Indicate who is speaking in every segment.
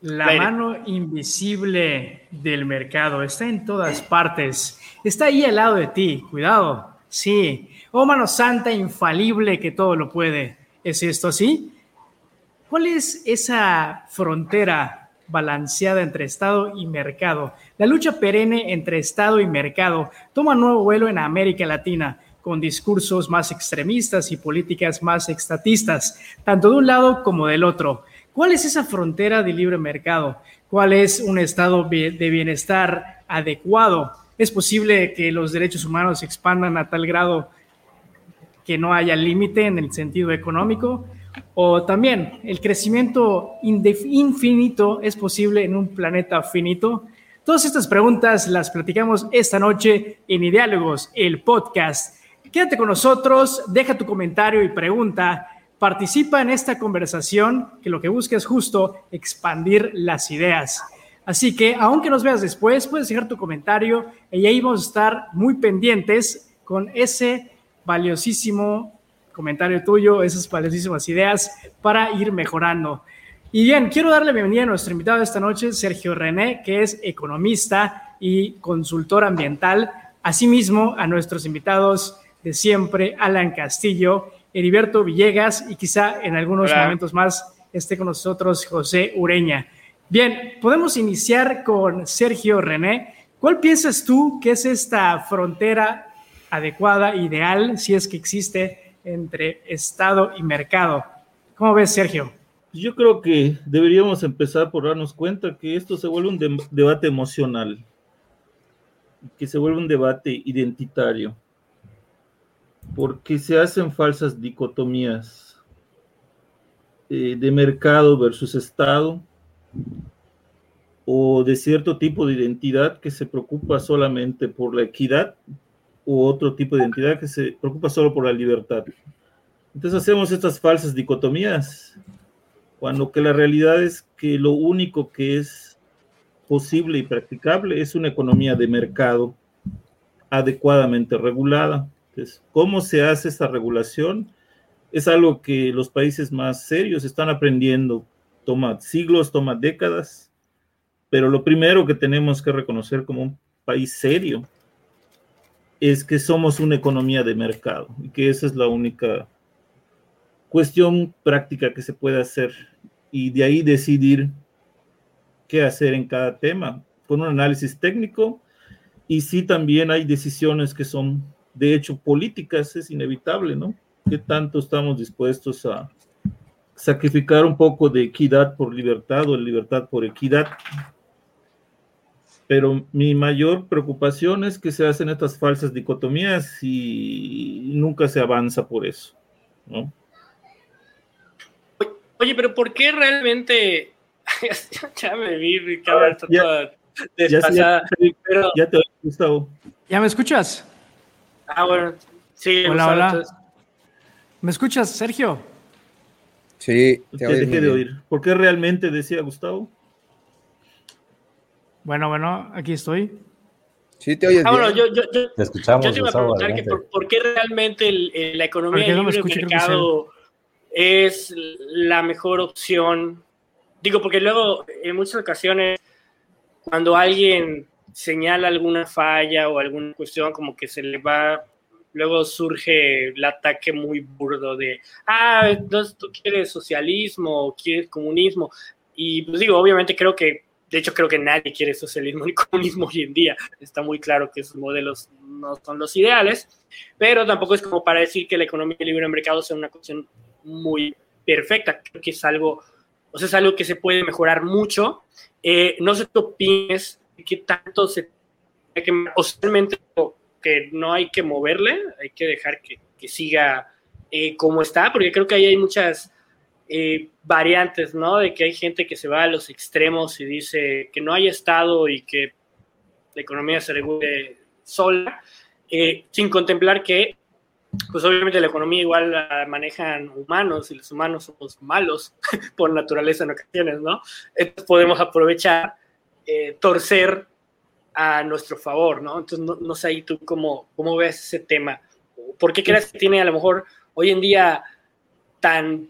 Speaker 1: La mano invisible del mercado está en todas partes. Está ahí al lado de ti. Cuidado. Sí. Oh mano santa infalible que todo lo puede. ¿Es esto así? ¿Cuál es esa frontera balanceada entre Estado y mercado? La lucha perenne entre Estado y mercado toma nuevo vuelo en América Latina con discursos más extremistas y políticas más estatistas, tanto de un lado como del otro. ¿Cuál es esa frontera de libre mercado? ¿Cuál es un estado de bienestar adecuado? ¿Es posible que los derechos humanos se expandan a tal grado que no haya límite en el sentido económico? O también, ¿el crecimiento infinito es posible en un planeta finito? Todas estas preguntas las platicamos esta noche en Ideálogos, el podcast. Quédate con nosotros, deja tu comentario y pregunta Participa en esta conversación que lo que busca es justo expandir las ideas. Así que, aunque nos veas después, puedes dejar tu comentario y ahí vamos a estar muy pendientes con ese valiosísimo comentario tuyo, esas valiosísimas ideas para ir mejorando. Y bien, quiero darle bienvenida a nuestro invitado de esta noche, Sergio René, que es economista y consultor ambiental. Asimismo, a nuestros invitados de siempre, Alan Castillo, Heriberto Villegas y quizá en algunos momentos más esté con nosotros José Ureña. Bien, podemos iniciar con Sergio René. ¿Cuál piensas tú que es esta frontera adecuada, ideal, si es que existe, entre Estado y mercado? ¿Cómo ves, Sergio?
Speaker 2: Yo creo que deberíamos empezar por darnos cuenta que esto se vuelve un debate emocional, que se vuelve un debate identitario porque se hacen falsas dicotomías eh, de mercado versus Estado o de cierto tipo de identidad que se preocupa solamente por la equidad u otro tipo de identidad que se preocupa solo por la libertad. Entonces hacemos estas falsas dicotomías, cuando que la realidad es que lo único que es posible y practicable es una economía de mercado adecuadamente regulada ¿cómo se hace esta regulación? Es algo que los países más serios están aprendiendo. Toma siglos, toma décadas, pero lo primero que tenemos que reconocer como un país serio es que somos una economía de mercado y que esa es la única cuestión práctica que se puede hacer y de ahí decidir qué hacer en cada tema con un análisis técnico y sí también hay decisiones que son de hecho políticas es inevitable, ¿no? ¿Qué tanto estamos dispuestos a sacrificar un poco de equidad por libertad o libertad por equidad? Pero mi mayor preocupación es que se hacen estas falsas dicotomías y nunca se avanza por eso, ¿no?
Speaker 3: Oye, pero ¿por qué realmente ya me vi, ya,
Speaker 1: ya, ya, te oí, Gustavo. ¿Ya me escuchas?
Speaker 3: Ah, bueno, sí.
Speaker 1: Hola, hola. ¿Me escuchas, Sergio?
Speaker 2: Sí, te, dejé de oír. ¿Por qué realmente decía Gustavo?
Speaker 1: Bueno, bueno, aquí estoy.
Speaker 3: Sí, te oyes. Ah, bueno, yo, yo, yo, te escuchamos. Yo te iba a preguntar que por, qué realmente la economía de libre mercado es la mejor opción. Digo, porque luego en muchas ocasiones, cuando alguien señala alguna falla o alguna cuestión, como que se le va, luego surge el ataque muy burdo de, ah, entonces tú quieres socialismo o quieres comunismo. Y pues digo, obviamente creo que, de hecho creo que nadie quiere socialismo ni comunismo hoy en día. Está muy claro que esos modelos no son los ideales, pero tampoco es como para decir que la economía libre mercado sea una cuestión muy perfecta. Creo que es algo, o sea, es algo que se puede mejorar mucho. Eh, no sé qué opines qué tanto se que o realmente que no hay que moverle, hay que dejar que, que siga eh, como está, porque creo que ahí hay muchas eh, variantes, ¿no? De que hay gente que se va a los extremos y dice que no hay Estado y que la economía se regule sola, eh, sin contemplar que, pues obviamente la economía igual la manejan humanos y los humanos somos malos por naturaleza en ocasiones, ¿no? Entonces podemos aprovechar eh, torcer a nuestro favor, ¿no? Entonces, no, sé ahí tú cómo, cómo ves ese tema. ¿Por qué crees que tiene a lo mejor hoy en día tan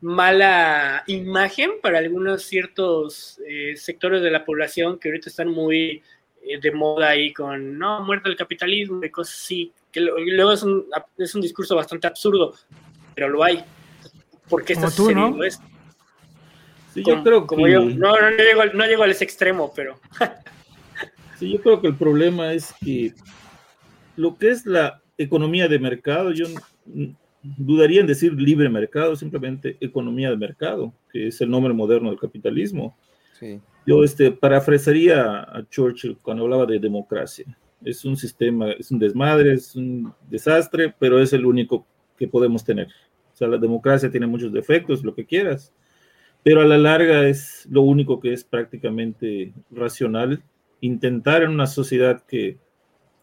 Speaker 3: mala imagen para algunos ciertos eh, sectores de la población que ahorita están muy eh, de moda ahí con, no, muerte del capitalismo y cosas así, que luego es un, es un discurso bastante absurdo, pero lo hay. ¿Por qué estás tú, ¿no? esto?
Speaker 2: Sí, yo creo
Speaker 3: como yo, no, no, llego, no llego a ese extremo, pero...
Speaker 2: sí, yo creo que el problema es que lo que es la economía de mercado, yo dudaría en decir libre mercado, simplemente economía de mercado, que es el nombre moderno del capitalismo. Yo este, parafrasearía a Churchill cuando hablaba de democracia. Es un sistema, es un desmadre, es un desastre, pero es el único que podemos tener. O sea, la democracia tiene muchos defectos, lo que quieras, pero a la larga es lo único que es prácticamente racional intentar en una sociedad que,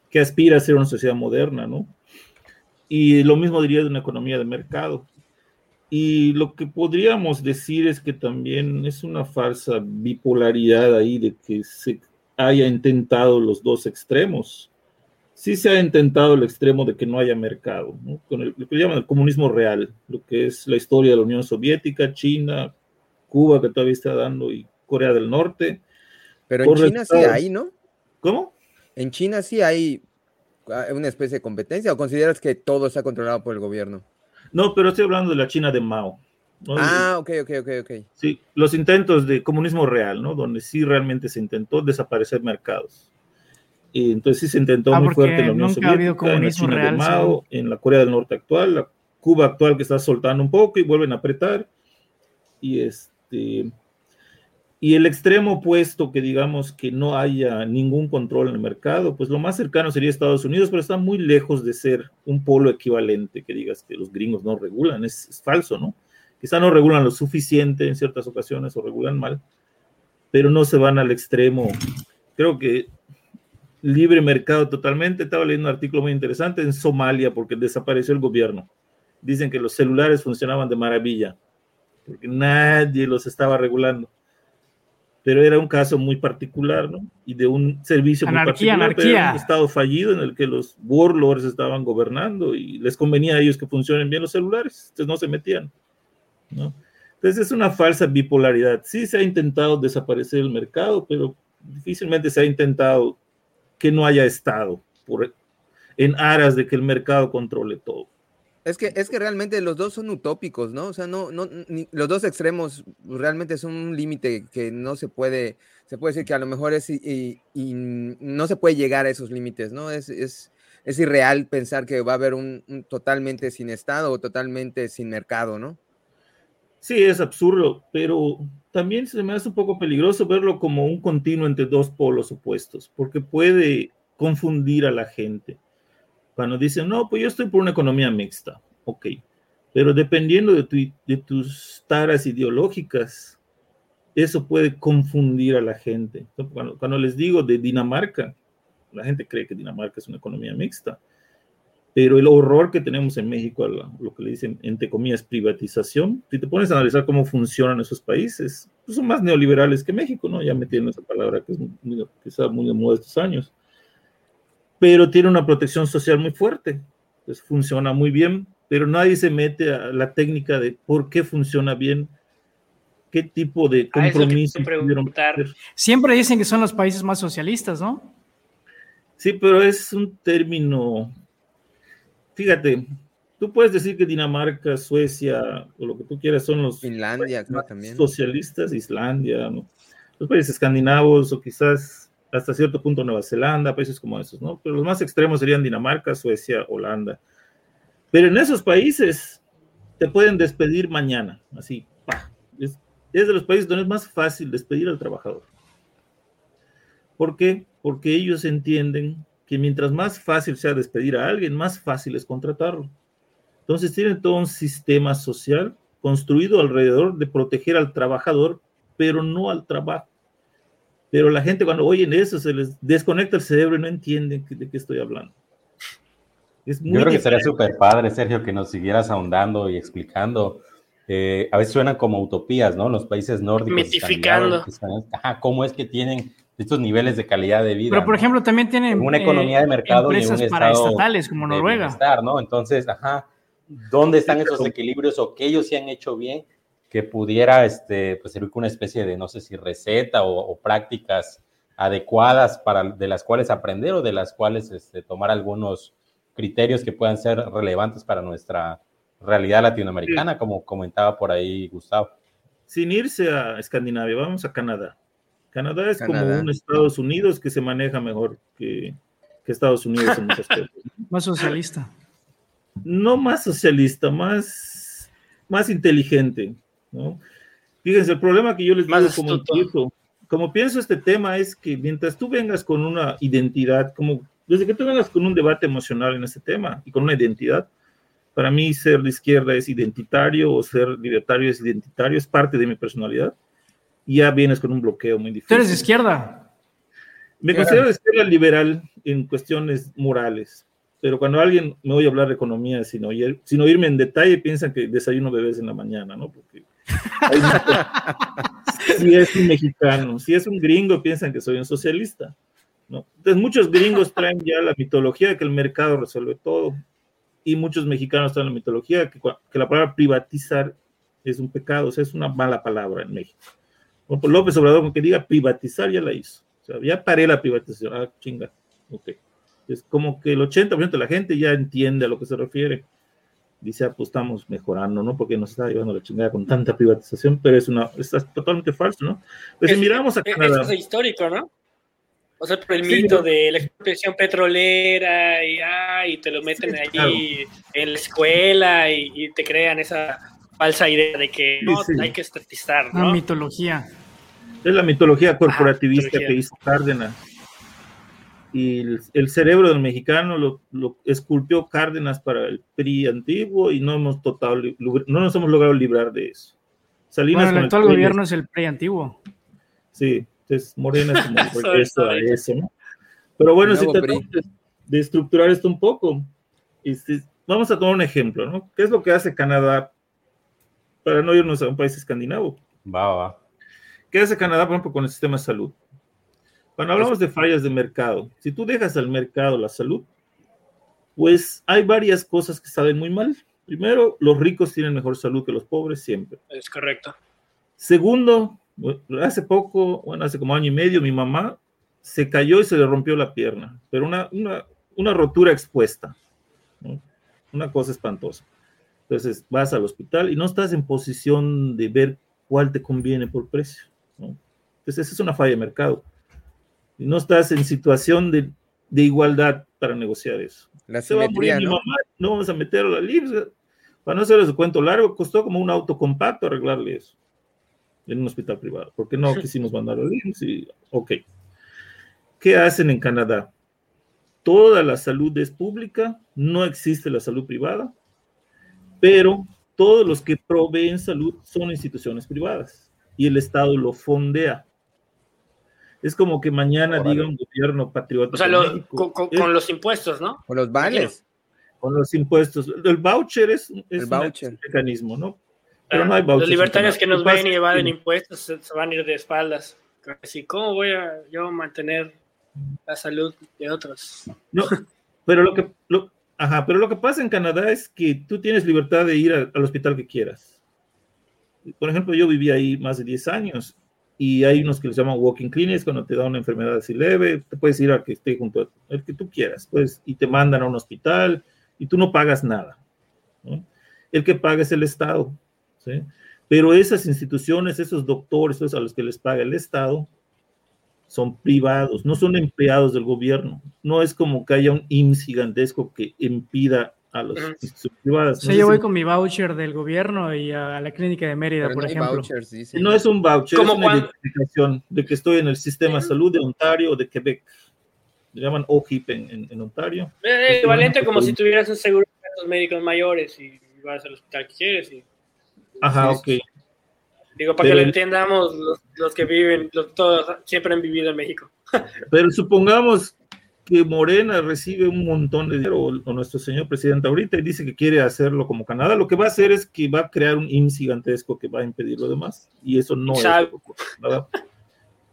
Speaker 2: que aspira a ser una sociedad moderna, ¿no? Y lo mismo diría de una economía de mercado. Y lo que podríamos decir es que también es una falsa bipolaridad ahí de que se haya intentado los dos extremos. Sí se ha intentado el extremo de que no haya mercado, con lo que llaman el comunismo real, lo que es la historia de la Unión Soviética, China, Cuba que todavía está dando y Corea del Norte.
Speaker 4: Pero en China sí hay, ¿no?
Speaker 2: ¿Cómo?
Speaker 4: En China sí hay Ah, una especie de competencia o consideras que todo está controlado por el gobierno?
Speaker 2: No, pero estoy hablando de la China de Mao.
Speaker 4: Ah, ok, ok, ok, ok.
Speaker 2: Sí, los intentos de comunismo real, ¿no? Donde sí realmente se intentó desaparecer mercados. Y entonces sí se intentó ah, muy fuerte en la Unión Soviética, en la China de Mao, en la Corea del Norte actual, la Cuba actual que está soltando un poco y vuelven a apretar. Y este y el extremo opuesto, que digamos que no haya ningún control en el mercado, pues lo más cercano sería Estados Unidos, pero está muy lejos de ser un polo equivalente, que digas que los gringos no regulan, es, falso, ¿no? Quizá no regulan lo suficiente en ciertas ocasiones o regulan mal, pero no se van al extremo. Creo que libre mercado totalmente. Estaba leyendo un artículo muy interesante en Somalia porque desapareció el gobierno. Dicen que los celulares funcionaban de maravilla porque nadie los estaba regulando pero era un caso muy particular, ¿no? Y de un servicio muy particular, anarquía. un estado fallido en el que los warlords estaban gobernando y les convenía a ellos que funcionen bien los celulares, entonces no se metían, ¿no? Entonces es una falsa bipolaridad. Sí se ha intentado desaparecer el mercado, pero difícilmente se ha intentado que no haya estado por, en aras de que el mercado controle todo.
Speaker 4: Es que, es que realmente los dos son utópicos, ¿no? O sea, no, no, los dos extremos realmente son un límite que no se puede, se puede decir que a lo mejor es y, no se puede llegar a esos límites, ¿no? Es, es, es, irreal pensar que va a haber un, totalmente sin Estado o totalmente sin mercado, ¿no?
Speaker 2: Sí, es absurdo, pero también se me hace un poco peligroso verlo como un continuo entre dos polos opuestos, porque puede confundir a la gente cuando dicen, no, pues yo estoy por una economía mixta, ok, pero dependiendo de, de tus taras ideológicas, eso puede confundir a la gente. Cuando, cuando, les digo de Dinamarca, la gente cree que Dinamarca es una economía mixta, pero el horror que tenemos en México, lo que le dicen, entre comillas, privatización, si te pones a analizar cómo funcionan esos países, pues son más neoliberales que México, ¿no? Ya metiendo esa palabra que, es muy, está muy de moda estos años pero tiene una protección social muy fuerte. Pues funciona muy bien, pero nadie se mete a la técnica de por qué funciona bien, qué tipo de compromiso
Speaker 1: Siempre dicen que son los países más socialistas, ¿no?
Speaker 2: Sí, pero es un término. Fíjate, tú puedes decir que Dinamarca, Suecia o lo que tú quieras son los
Speaker 4: Finlandia, también.
Speaker 2: socialistas, Islandia, los países escandinavos o quizás hasta cierto punto Nueva Zelanda, países como esos, ¿no? Pero los más extremos serían Dinamarca, Suecia, Holanda. Pero en esos países te pueden despedir mañana, así, Es, es de los países donde es más fácil despedir al trabajador. ¿Por qué? Porque ellos entienden que mientras más fácil sea despedir a alguien, más fácil es contratarlo. Entonces tienen todo un sistema social construido alrededor de proteger al trabajador, pero no al trabajo. Pero la gente cuando oyen eso se les desconecta el cerebro y no entienden de qué estoy hablando.
Speaker 5: Es muy Yo creo que sería súper padre, Sergio, que nos siguieras ahondando y explicando. Eh, a veces suenan como utopías, ¿no? Los países nórdicos.
Speaker 3: Mitificando.
Speaker 5: Ajá, ¿cómo es que tienen estos niveles de calidad de vida?
Speaker 1: Pero, por ejemplo, también tienen
Speaker 5: una economía de eh, mercado
Speaker 1: empresas y un paraestatales como Noruega.
Speaker 5: ¿no? Entonces, ajá, ¿dónde están esos equilibrios o que ellos se han hecho bien que pudiera este, pues, servir como una especie de, no sé si receta o, prácticas adecuadas para, de las cuales aprender o de las cuales este, tomar algunos criterios que puedan ser relevantes para nuestra realidad latinoamericana, como comentaba por ahí Gustavo.
Speaker 2: Sin irse a Escandinavia, vamos a Canadá. Canadá es como un Estados Unidos que se maneja mejor que, que Estados Unidos en muchas cosas.
Speaker 1: Más socialista.
Speaker 2: No más socialista, más, más inteligente. ¿No? Fíjense, el problema que yo les digo como pienso, como pienso este tema es que mientras tú vengas con una identidad, como desde que tú vengas con un debate emocional en este tema y con una identidad, para mí ser de izquierda es identitario o ser libertario es identitario, es parte de mi personalidad. Y ya vienes con un bloqueo muy difícil.
Speaker 1: ¿Tú eres de izquierda?
Speaker 2: Me considero de izquierda liberal en cuestiones morales, pero cuando alguien me oye hablar de economía sin, oír, sin oírme en detalle, piensan que desayuno bebés en la mañana, ¿no? Porque si es un mexicano, si es un gringo, piensan que soy un socialista. ¿no? Entonces muchos gringos traen ya la mitología de que el mercado resuelve todo y muchos mexicanos traen la mitología que, que la palabra privatizar es un pecado, o sea, es una mala palabra en México. López Obrador, con que diga privatizar, ya la hizo. O sea, ya paré la privatización. Ah, chinga. Ok. Es como que el 80% de la gente ya entiende a lo que se refiere. Dice, ah, pues estamos mejorando, ¿no? Porque nos está llevando la chingada con tanta privatización, pero es una, está totalmente falso, ¿no? Pues miramos a
Speaker 3: Canadá. Eso es histórico, ¿no? O sea, por el mito de la explotación petrolera y, ah, y te lo meten ahí en la escuela y, te crean esa falsa idea de que no, hay que estatizar, ¿no?
Speaker 1: La mitología.
Speaker 2: Es la mitología corporativista que hizo Cárdenas y el, cerebro del mexicano lo, lo, esculpió Cárdenas para el PRI antiguo y no hemos total, no nos hemos logrado librar de eso.
Speaker 1: Salinas bueno, el actual gobierno es el PRI antiguo.
Speaker 2: Sí, entonces Morena es como eso a eso, ¿no? Pero bueno, si tratamos de, estructurar esto un poco, este, vamos a tomar un ejemplo, ¿no? ¿Qué es lo que hace Canadá para no irnos a un país escandinavo?
Speaker 5: Va, va.
Speaker 2: ¿Qué hace Canadá, por ejemplo, con el sistema de salud? Cuando hablamos de fallas de mercado, si tú dejas al mercado la salud, pues hay varias cosas que salen muy mal. Primero, los ricos tienen mejor salud que los pobres siempre.
Speaker 3: Es correcto.
Speaker 2: Segundo, hace poco, bueno, hace como año y medio, mi mamá se cayó y se le rompió la pierna, pero una, una, rotura expuesta. Una cosa espantosa. Entonces vas al hospital y no estás en posición de ver cuál te conviene por precio. Entonces esa es una falla de mercado no estás en situación de, igualdad para negociar eso.
Speaker 4: La Se va a morir ¿no?
Speaker 2: mamá, no vamos a meterlo a la IMSS. Para no hacer su cuento largo, costó como un auto compacto arreglarle eso en un hospital privado, porque no quisimos mandarlo al IMSS y, ok. ¿Qué hacen en Canadá? Toda la salud es pública, no existe la salud privada, pero todos los que proveen salud son instituciones privadas y el Estado lo fondea. Es como que mañana diga un gobierno patriota.
Speaker 3: O sea, con, los impuestos, ¿no?
Speaker 4: Con los vales.
Speaker 2: Con los impuestos. El voucher es, un mecanismo, ¿no?
Speaker 3: Pero no hay voucher. Los libertarios que nos ven y evaden impuestos se, van a ir de espaldas. Así, ¿cómo voy a yo mantener la salud de otros?
Speaker 2: No, pero lo que, ajá, pero lo que pasa en Canadá es que tú tienes libertad de ir al hospital que quieras. Por ejemplo, yo viví ahí más de 10 años y hay unos que les llaman walking clinics cuando te da una enfermedad así leve, te puedes ir al que esté junto a el que tú quieras, pues, y te mandan a un hospital y tú no pagas nada. El que paga es el Estado, ¿sí? Pero esas instituciones, esos doctores, esos a los que les paga el Estado, son privados, no son empleados del gobierno. No es como que haya un IMSS gigantesco que impida a los
Speaker 1: privadas. yo voy con mi voucher del gobierno y a la clínica de Mérida, por ejemplo.
Speaker 2: No es un voucher, es una identificación de que estoy en el sistema de salud de Ontario o de Quebec. Le llaman OHIP en, en, Ontario.
Speaker 3: Es equivalente como si tuvieras un seguro de gastos médicos mayores y vas al hospital que quieres. Y...
Speaker 2: Ajá, ok.
Speaker 3: Digo, para que lo entendamos los, que viven, todos siempre han vivido en México.
Speaker 2: Pero supongamos que Morena recibe un montón de dinero, o, nuestro señor presidente ahorita, y dice que quiere hacerlo como Canadá, lo que va a hacer es que va a crear un IMSS gigantesco que va a impedir lo demás, y eso no es ¿verdad?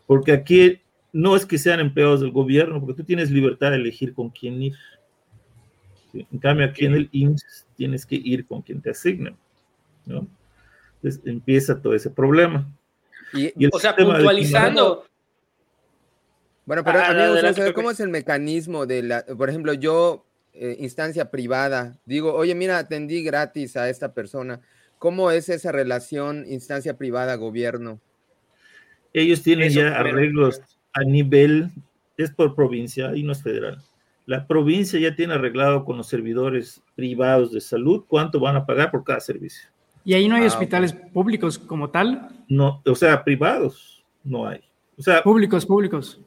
Speaker 2: Porque aquí no es que sean empleados del gobierno, porque tú tienes libertad de elegir con quién ir. En cambio, aquí en el IMSS tienes que ir con quien te asignen. ¿no? Entonces empieza todo ese problema.
Speaker 3: Y, o sea, puntualizando.
Speaker 4: Bueno, pero ah, ¿cómo es el mecanismo de la, por ejemplo, yo, eh, instancia privada, digo, oye, mira, atendí gratis a esta persona. ¿Cómo es esa relación instancia privada-gobierno?
Speaker 2: Ellos tienen ya arreglos a nivel, es por provincia y no es federal. La provincia ya tiene arreglado con los servidores privados de salud cuánto van a pagar por cada servicio.
Speaker 1: ¿Y ahí no hay ah, hospitales públicos como tal?
Speaker 2: No, o sea, privados no hay. O sea,
Speaker 1: públicos, públicos.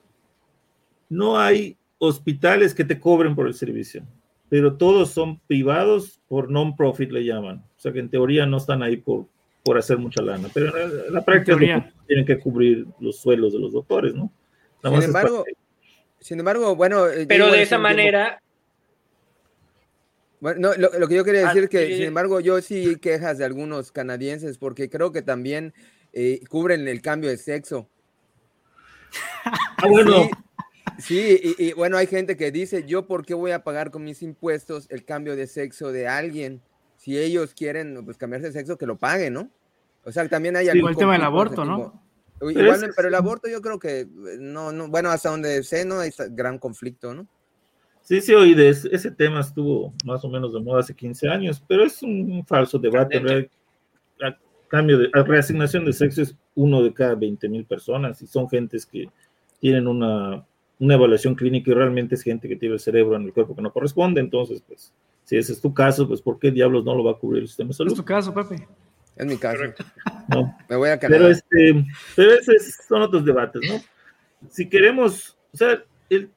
Speaker 2: No hay hospitales que te cobren por el servicio, pero todos son privados por non-profit le llaman. O sea que en teoría no están ahí por, por hacer mucha lana, pero en la, práctica tienen que cubrir los suelos de los doctores, ¿no?
Speaker 4: sin embargo, sin embargo, bueno.
Speaker 3: Eh, pero de esa manera.
Speaker 4: Bueno, lo, que yo quería decir es que, sin embargo, yo sí quejas de algunos canadienses porque creo que también eh, cubren el cambio de sexo.
Speaker 2: Ah, bueno.
Speaker 4: Sí, y, bueno, hay gente que dice, yo por qué voy a pagar con mis impuestos el cambio de sexo de alguien. Si ellos quieren pues, cambiarse de sexo, que lo paguen, ¿no? O sea, también hay...
Speaker 1: algo el tema del aborto, ¿no?
Speaker 4: Igual, pero, el aborto yo creo que no, no, bueno, hasta donde sé, no hay gran conflicto, ¿no?
Speaker 2: Sí, sí, oí de ese, tema estuvo más o menos de moda hace 15 años, pero es un falso debate. A cambio de reasignación de sexo es uno de cada 20 mil personas y son gentes que tienen una, una evaluación clínica y realmente es gente que tiene el cerebro en el cuerpo que no corresponde. Entonces, pues, si ese es tu caso, pues, ¿por qué diablos no lo va a cubrir el sistema de salud?
Speaker 1: Es tu caso, Pepe.
Speaker 4: Es mi caso.
Speaker 2: No.
Speaker 4: Me voy a
Speaker 2: Pero, este, pero esos son otros debates, ¿no? Si queremos, o sea, el,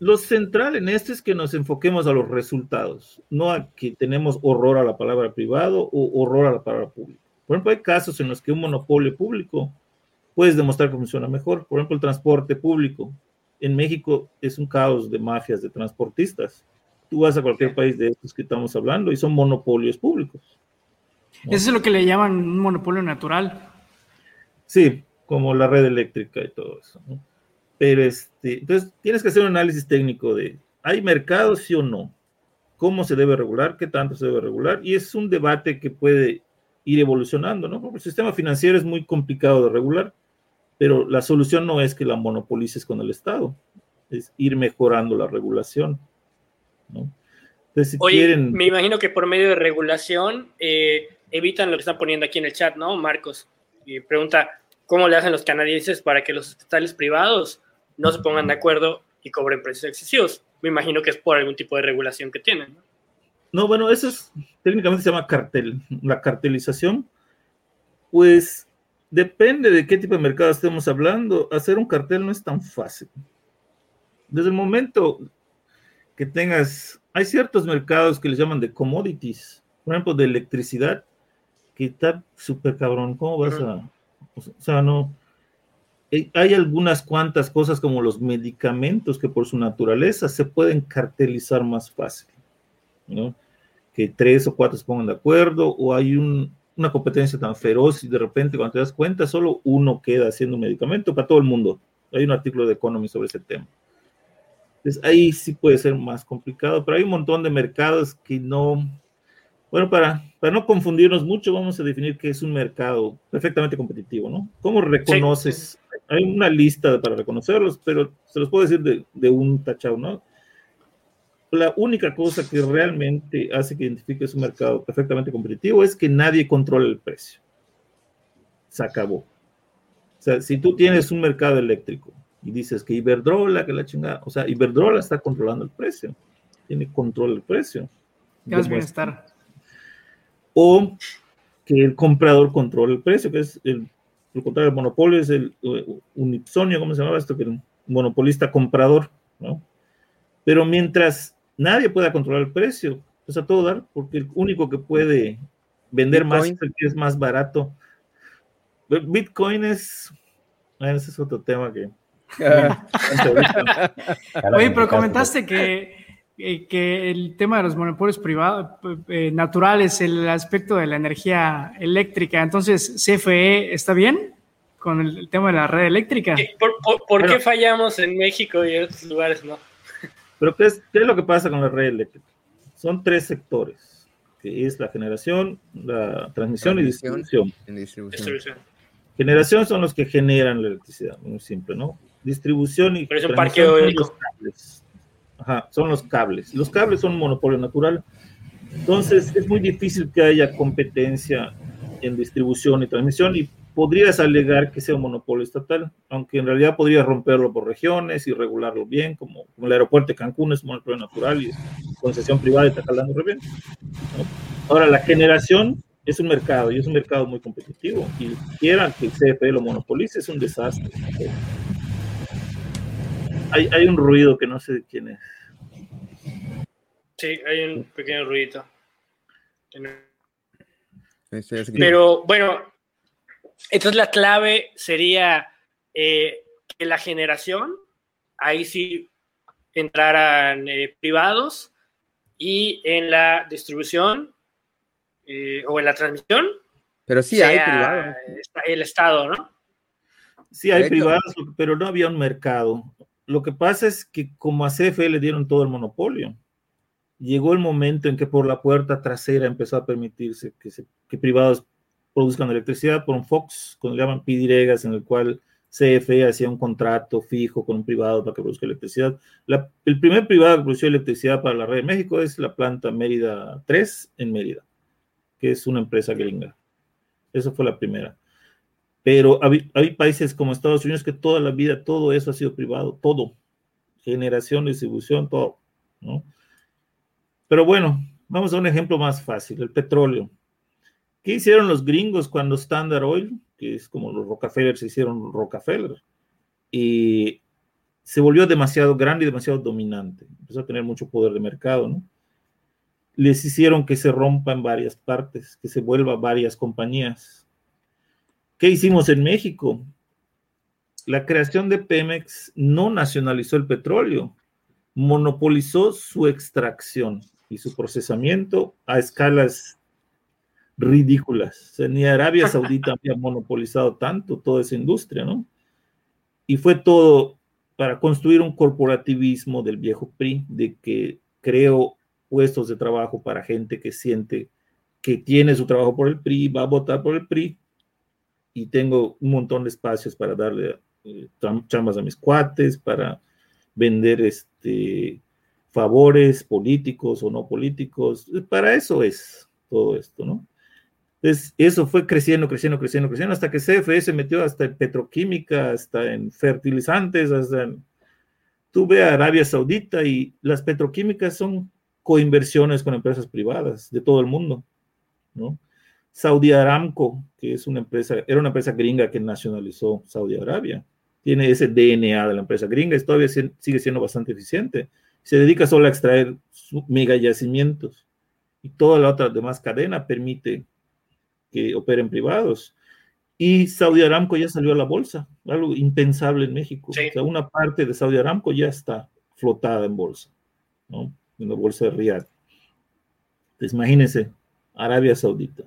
Speaker 2: lo central en esto es que nos enfoquemos a los resultados, no a que tenemos horror a la palabra privado o horror a la palabra pública. Por ejemplo, hay casos en los que un monopolio público puedes demostrar que funciona mejor. Por ejemplo, el transporte público. En México es un caos de mafias de transportistas. Tú vas a cualquier país de estos que estamos hablando y son monopolios públicos.
Speaker 1: Eso es lo que le llaman un monopolio natural.
Speaker 2: Sí, como la red eléctrica y todo eso. Pero este, entonces tienes que hacer un análisis técnico de, ¿hay mercado sí o no? ¿Cómo se debe regular? ¿Qué tanto se debe regular? Y es un debate que puede ir evolucionando, ¿no? Porque el sistema financiero es muy complicado de regular, pero la solución no es que la monopolices con el Estado, es ir mejorando la regulación, ¿no?
Speaker 3: Entonces, si quieren... me imagino que por medio de regulación eh, evitan lo que están poniendo aquí en el chat, ¿no, Marcos? Y pregunta, ¿cómo le hacen los canadienses para que los hospitales privados no se pongan de acuerdo y cobren precios excesivos? Me imagino que es por algún tipo de regulación que tienen, ¿no?
Speaker 2: No, bueno, eso es, técnicamente se llama cartel, la cartelización. Pues depende de qué tipo de mercado estemos hablando. Hacer un cartel no es tan fácil. Desde el momento que tengas, hay ciertos mercados que les llaman de commodities, por ejemplo, de electricidad, que está súper cabrón. ¿Cómo vas a.? O sea, no. Hay algunas cuantas cosas como los medicamentos que por su naturaleza se pueden cartelizar más fácil. ¿no? Que tres o cuatro se pongan de acuerdo, o hay una competencia tan feroz y de repente cuando te das cuenta solo uno queda haciendo un medicamento para todo el mundo. Hay un artículo de Economy sobre ese tema. Entonces ahí sí puede ser más complicado, pero hay un montón de mercados que no, bueno, para, para no confundirnos mucho, vamos a definir qué es un mercado perfectamente competitivo, ¿no? ¿Cómo reconoces? Hay una lista para reconocerlos, pero se los puedo decir de, de un tachado, ¿no? La única cosa que realmente hace que identifiques un mercado perfectamente competitivo es que nadie controla el precio. Se acabó. O sea, si tú tienes un mercado eléctrico y dices que Iberdrola, que la chingada, o sea, Iberdrola está controlando el precio, tiene control del precio.
Speaker 1: Gas bienestar
Speaker 2: o que el comprador controle el precio, que es el, lo contrario del monopolio, es el unipsonio, ¿cómo se llama esto? Que el monopolista comprador, ¿no? Pero mientras nadie pueda controlar el precio, pues a todo dar, porque el único que puede vender más es el que es más barato. Bitcoin es, ah, ese es otro tema que...
Speaker 1: Oye, pero comentaste que eh, que el tema de los monopolios privados eh, naturales, el aspecto de la energía eléctrica. Entonces, CFE está bien con el, tema de la red eléctrica.
Speaker 3: ¿Por, qué fallamos en México y en otros lugares no?
Speaker 2: Pero ¿qué es, ¿qué es lo que pasa con la red eléctrica? Son tres sectores que es la generación, la transmisión, y distribución. distribución. Generación son los que generan la electricidad, muy simple, ¿no? Distribución y
Speaker 3: Pero es un parque eólico.
Speaker 2: Ajá, son los cables. Los cables son un monopolio natural. Entonces, es muy difícil que haya competencia en distribución y transmisión y podrías alegar que sea un monopolio estatal, aunque en realidad podrías romperlo por regiones y regularlo bien, como, el aeropuerto de Cancún es un monopolio natural y es concesión privada y está jalando re bien. Ahora, la generación es un mercado y es un mercado muy competitivo y quieran que el CFE lo monopolice es un desastre. Hay, hay un ruido que no sé de quién es.
Speaker 3: Sí, hay un pequeño ruido. Pero bueno, entonces la clave sería eh, que la generación, ahí sí entraran eh, privados y en la distribución eh, o en la transmisión.
Speaker 4: Pero sí hay privados.
Speaker 3: El Estado, ¿no?
Speaker 2: Sí hay privados, pero no había un mercado. Lo que pasa es que como a CFE le dieron todo el monopolio, llegó el momento en que por la puerta trasera empezó a permitirse que, que privados produzcan electricidad por un Fox, como llaman PDREGAS, en el cual CFE hacía un contrato fijo con un privado para que produzca electricidad. el primer privado que produció electricidad para la red de México es la planta Mérida 3 en Mérida, que es una empresa gringa. Esa fue la primera. Pero hay, países como Estados Unidos que toda la vida todo eso ha sido privado, todo. Generación, distribución, todo. Pero bueno, vamos a un ejemplo más fácil, el petróleo. ¿Qué hicieron los gringos cuando Standard Oil, que es como los Rockefeller se hicieron Rockefeller? Y se volvió demasiado grande y demasiado dominante. Empezó a tener mucho poder de mercado, ¿no? Les hicieron que se rompa en varias partes, que se vuelva varias compañías. ¿Qué hicimos en México? La creación de Pemex no nacionalizó el petróleo, monopolizó su extracción y su procesamiento a escalas ridículas. ni Arabia Saudita había monopolizado tanto toda esa industria, ¿no? Y fue todo para construir un corporativismo del viejo PRI, de que creo puestos de trabajo para gente que siente que tiene su trabajo por el PRI, va a votar por el PRI, y tengo un montón de espacios para darle eh, chambas a mis cuates, para vender este, favores políticos o no políticos. Para eso es todo esto, ¿no? Entonces, eso fue creciendo, creciendo, creciendo, creciendo, hasta que CFE se metió hasta en petroquímica, hasta en fertilizantes, hasta en... Tú ve a Arabia Saudita y las petroquímicas son coinversiones con empresas privadas de todo el mundo, ¿no? Saudi Aramco, que es una empresa, era una empresa gringa que nacionalizó Saudi Arabia, tiene ese DNA de la empresa gringa y todavía sigue siendo bastante eficiente. Se dedica solo a extraer mega yacimientos y toda la otra demás cadena permite que operen privados. Y Saudi Aramco ya salió a la bolsa, algo impensable en México. O sea, una parte de Saudi Aramco ya está flotada en bolsa, ¿no? En la bolsa de Riyadh. Entonces, imagínense, Arabia Saudita.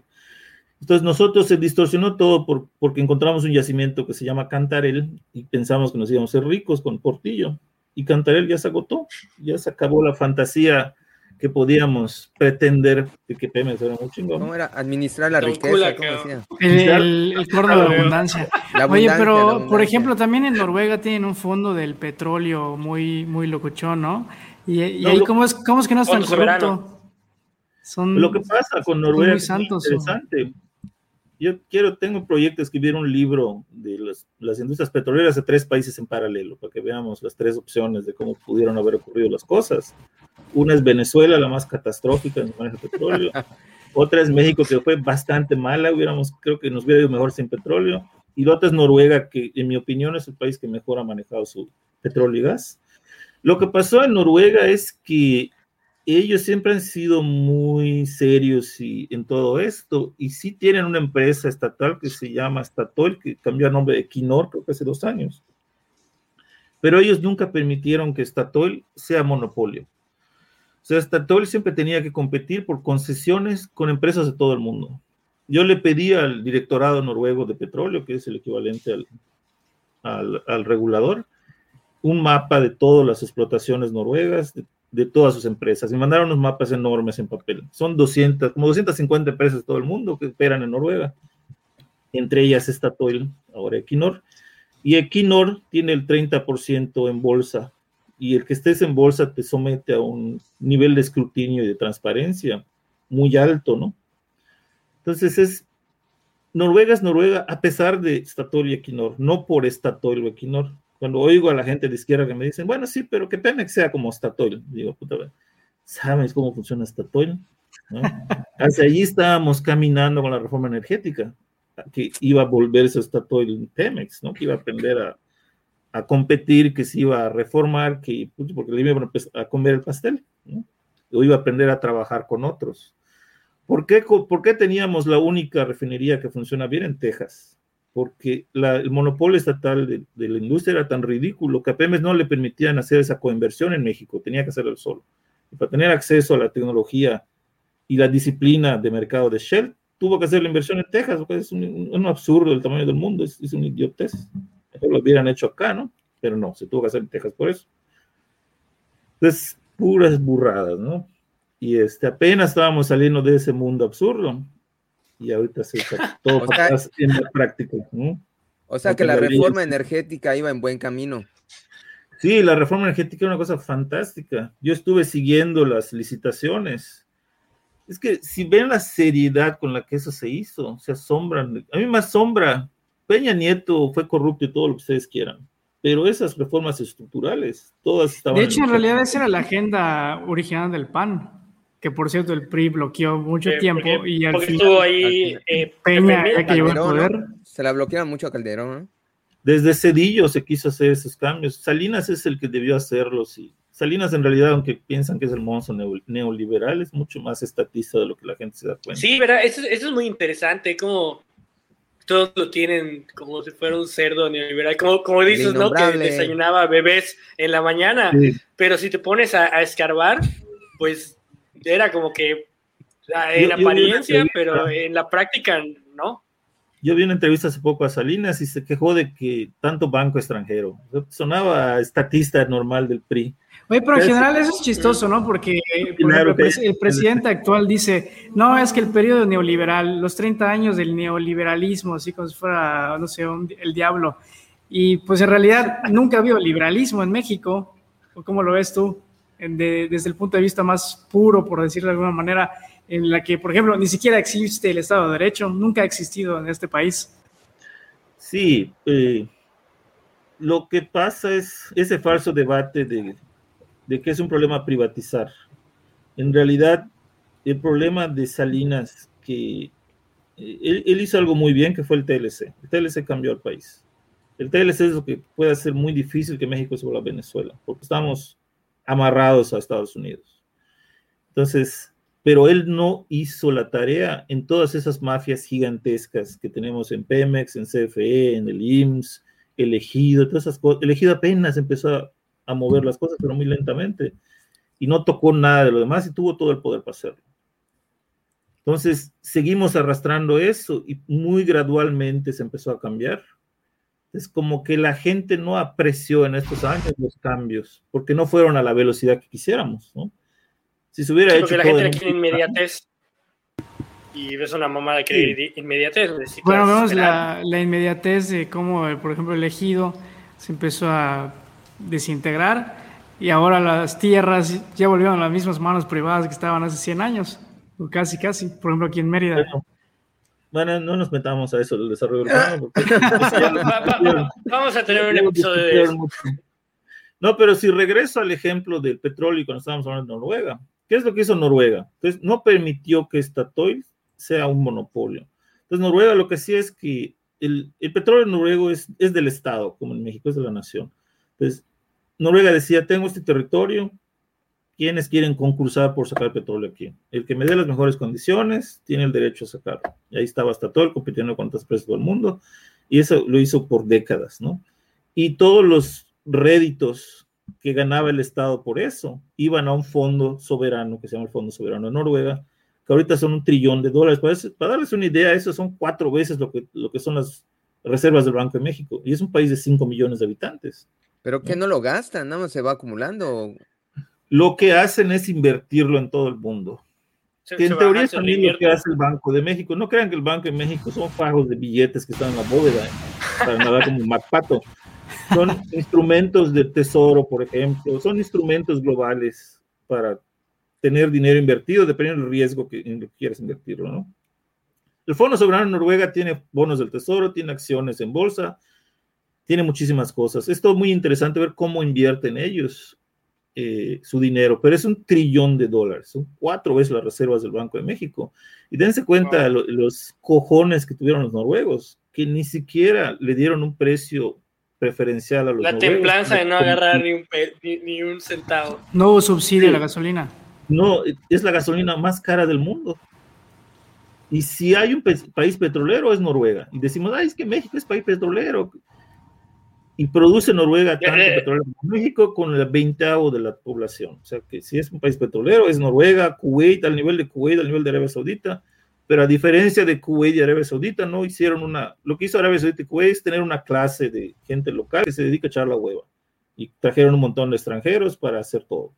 Speaker 2: Entonces nosotros se distorsionó todo por, porque encontramos un yacimiento que se llama Cantarel y pensamos que nos íbamos a ser ricos con Portillo. Y Cantarel ya se agotó, ya se acabó la fantasía que podíamos pretender de que Pemex era muy chingón.
Speaker 4: ¿Cómo era? Administrar la riqueza, ¿cómo
Speaker 1: decía? El, el, de la abundancia. Oye, pero por ejemplo, también en Noruega tienen un fondo del petróleo muy, muy locochón, ¿no? Y, ahí, ¿cómo es, ¿cómo es que no es tan corrupto?
Speaker 2: Son, lo que pasa con Noruega es interesante yo quiero, tengo un proyecto de escribir un libro de las, industrias petroleras de tres países en paralelo, para que veamos las tres opciones de cómo pudieron haber ocurrido las cosas. Una es Venezuela, la más catastrófica en el manejo de petróleo. Otra es México, que fue bastante mala, hubiéramos, creo que nos hubiera ido mejor sin petróleo. Y la otra es Noruega, que en mi opinión es el país que mejor ha manejado su petróleo y gas. Lo que pasó en Noruega es que ellos siempre han sido muy serios y, en todo esto y sí tienen una empresa estatal que se llama Statoil, que cambió el nombre de Quinor, creo que hace dos años. Pero ellos nunca permitieron que Statoil sea monopolio. O sea, Statoil siempre tenía que competir por concesiones con empresas de todo el mundo. Yo le pedí al directorado noruego de petróleo, que es el equivalente al, al, al regulador, un mapa de todas las explotaciones noruegas, de de todas sus empresas y mandaron unos mapas enormes en papel. Son 200, como 250 empresas de todo el mundo que esperan en Noruega. Entre ellas Statoil, ahora Equinor. Y Equinor tiene el 30% en bolsa. Y el que estés en bolsa te somete a un nivel de escrutinio y de transparencia muy alto, ¿no? Entonces es Noruega es Noruega a pesar de Statoil y Equinor, no por Statoil o Equinor. Cuando oigo a la gente de izquierda que me dicen, bueno, sí, pero que Pemex sea como Statoil, digo, puta, ¿sabes cómo funciona Statoil? Hacia allí estábamos caminando con la reforma energética, que iba a volverse Statoil Pemex, ¿no? Que iba a aprender a, a competir, que se iba a reformar, que, porque le iba a comer el pastel, ¿no? o iba a aprender a trabajar con otros. ¿Por qué, ¿Por qué teníamos la única refinería que funciona bien en Texas? Porque el monopolio estatal de, la industria era tan ridículo que a Pemex no le permitían hacer esa coinversión en México, tenía que hacerlo solo. Y para tener acceso a la tecnología y la disciplina de mercado de Shell, tuvo que hacer la inversión en Texas, porque es un, absurdo el tamaño del mundo, es, es un idiotez. Eso lo hubieran hecho acá, ¿no? Pero no, se tuvo que hacer en Texas por eso. Entonces, puras burradas, ¿no? Y este, apenas estábamos saliendo de ese mundo absurdo y ahorita se está todo en la práctica. ¿no?
Speaker 4: O sea que la reforma energética iba en buen camino.
Speaker 2: Sí, la reforma energética es una cosa fantástica. Yo estuve siguiendo las licitaciones. Es que si ven la seriedad con la que eso se hizo, se asombran. A mí me asombra. Peña Nieto fue corrupto y todo lo que ustedes quieran pero esas reformas estructurales, todas estaban...
Speaker 1: De hecho, en, realidad esa era la agenda original del PAN, que por cierto el PRI bloqueó mucho eh, tiempo y al final...
Speaker 3: estuvo ahí
Speaker 1: eh, Peña, que llevó el poder.
Speaker 4: Se la bloquearon mucho a Calderón,
Speaker 2: Desde Cedillo se quiso hacer esos cambios. Salinas es el que debió hacerlos y Salinas en realidad, aunque piensan que es el monstruo neoliberal, es mucho más estatista de lo que la gente se da cuenta.
Speaker 3: Sí, ¿verdad? Eso, eso es muy interesante, como todos lo tienen como si fuera un cerdo neoliberal, como, como dices, ¿no? Que desayunaba bebés en la mañana, pero si te pones a, escarbar, pues era como que en apariencia, pero en la práctica no.
Speaker 2: Yo vi una entrevista hace poco a Salinas y se quejó de que tanto banco extranjero, sonaba estatista normal del PRI
Speaker 1: Oye, pero en general eso es chistoso, ¿no? Porque el, presidente actual dice, no, es que el periodo neoliberal, los 30 años del neoliberalismo, así como si fuera, no sé, el diablo. Y pues en realidad nunca ha habido liberalismo en México. ¿Cómo lo ves tú? Desde el punto de vista más puro, por decirlo de alguna manera, en la que, por ejemplo, ni siquiera existe el Estado de Derecho, nunca ha existido en este país.
Speaker 2: Sí, eh, lo que pasa es ese falso debate de de que es un problema privatizar. En realidad, el problema de Salinas, que eh, él, hizo algo muy bien, que fue el TLC. El TLC cambió al país. El TLC es lo que puede hacer muy difícil que México se vuelva a Venezuela, porque estamos amarrados a Estados Unidos. Entonces, pero él no hizo la tarea en todas esas mafias gigantescas que tenemos en Pemex, en CFE, en el IMSS, elegido, todas esas cosas. Elegido apenas empezó a a mover las cosas, pero muy lentamente. Y no tocó nada de lo demás y tuvo todo el poder para hacerlo. Entonces, seguimos arrastrando eso y muy gradualmente se empezó a cambiar. Es como que la gente no apreció en estos años los cambios, porque no fueron a la velocidad que quisiéramos, ¿no? Si se hubiera hecho.
Speaker 3: Porque la gente quiere inmediatez. Y ves una mamada que inmediatez.
Speaker 1: Bueno, vemos la, la, inmediatez de cómo, por ejemplo, el ejido se empezó a desintegrar y ahora las tierras ya volvieron a las mismas manos privadas que estaban hace 100 años, o casi, casi, por ejemplo, aquí en Mérida.
Speaker 2: Bueno, no nos metamos a eso del desarrollo
Speaker 3: urbano. Vamos a tener un episodio de eso.
Speaker 2: No, pero si regreso al ejemplo del petróleo cuando estábamos hablando de Noruega, ¿qué es lo que hizo Noruega? Entonces, no permitió que Statoil sea un monopolio. Entonces, Noruega lo que sí es que el, el petróleo noruego es, es del Estado, como en México, es de la nación. Entonces, Noruega decía, tengo este territorio, ¿quiénes quieren concursar por sacar petróleo aquí? El que me dé las mejores condiciones tiene el derecho a sacarlo. Y ahí estaba hasta todo compitiendo con otras empresas del mundo, y eso lo hizo por décadas, ¿no? Y todos los réditos que ganaba el Estado por eso iban a un fondo soberano, que se llama el Fondo Soberano de Noruega, que ahorita son un trillón de dólares. Para, para darles una idea, eso son cuatro veces lo que, lo que son las reservas del Banco de México, y es un país de 5 millones de habitantes.
Speaker 4: Pero que no lo gastan, nada más se va acumulando.
Speaker 2: Lo que hacen es invertirlo en todo el mundo. que en teoría es también lo que hace el Banco de México. No crean que el Banco de México son fajos de billetes que están en la bóveda para nadar como un macpato. Son instrumentos de tesoro, por ejemplo, son instrumentos globales para tener dinero invertido, dependiendo del riesgo que, en que quieras invertirlo, ¿no? El Fondo Soberano de Noruega tiene bonos del Tesoro, tiene acciones en bolsa, tiene muchísimas cosas. Es todo muy interesante ver cómo invierten ellos eh, su dinero, pero es un trillón de dólares, son cuatro veces las reservas del Banco de México. Y dense cuenta los cojones que tuvieron los noruegos, que ni siquiera le dieron un precio preferencial a los
Speaker 3: La templanza de no agarrar ni un, ni, un centavo.
Speaker 1: No hubo subsidio a la gasolina.
Speaker 2: No, es la gasolina más cara del mundo. Y si hay un país petrolero es Noruega. Y decimos, ay, es que México es país petrolero. Y produce Noruega tanto petróleo como México con el veinteavo de la población. O sea que si es un país petrolero, es Noruega, Kuwait, al nivel de Kuwait, al nivel de Arabia Saudita. Pero a diferencia de Kuwait y Arabia Saudita, no hicieron una. Lo que hizo Arabia Saudita y Kuwait es tener una clase de gente local que se dedica a echar la hueva. Y trajeron un montón de extranjeros para hacer todo.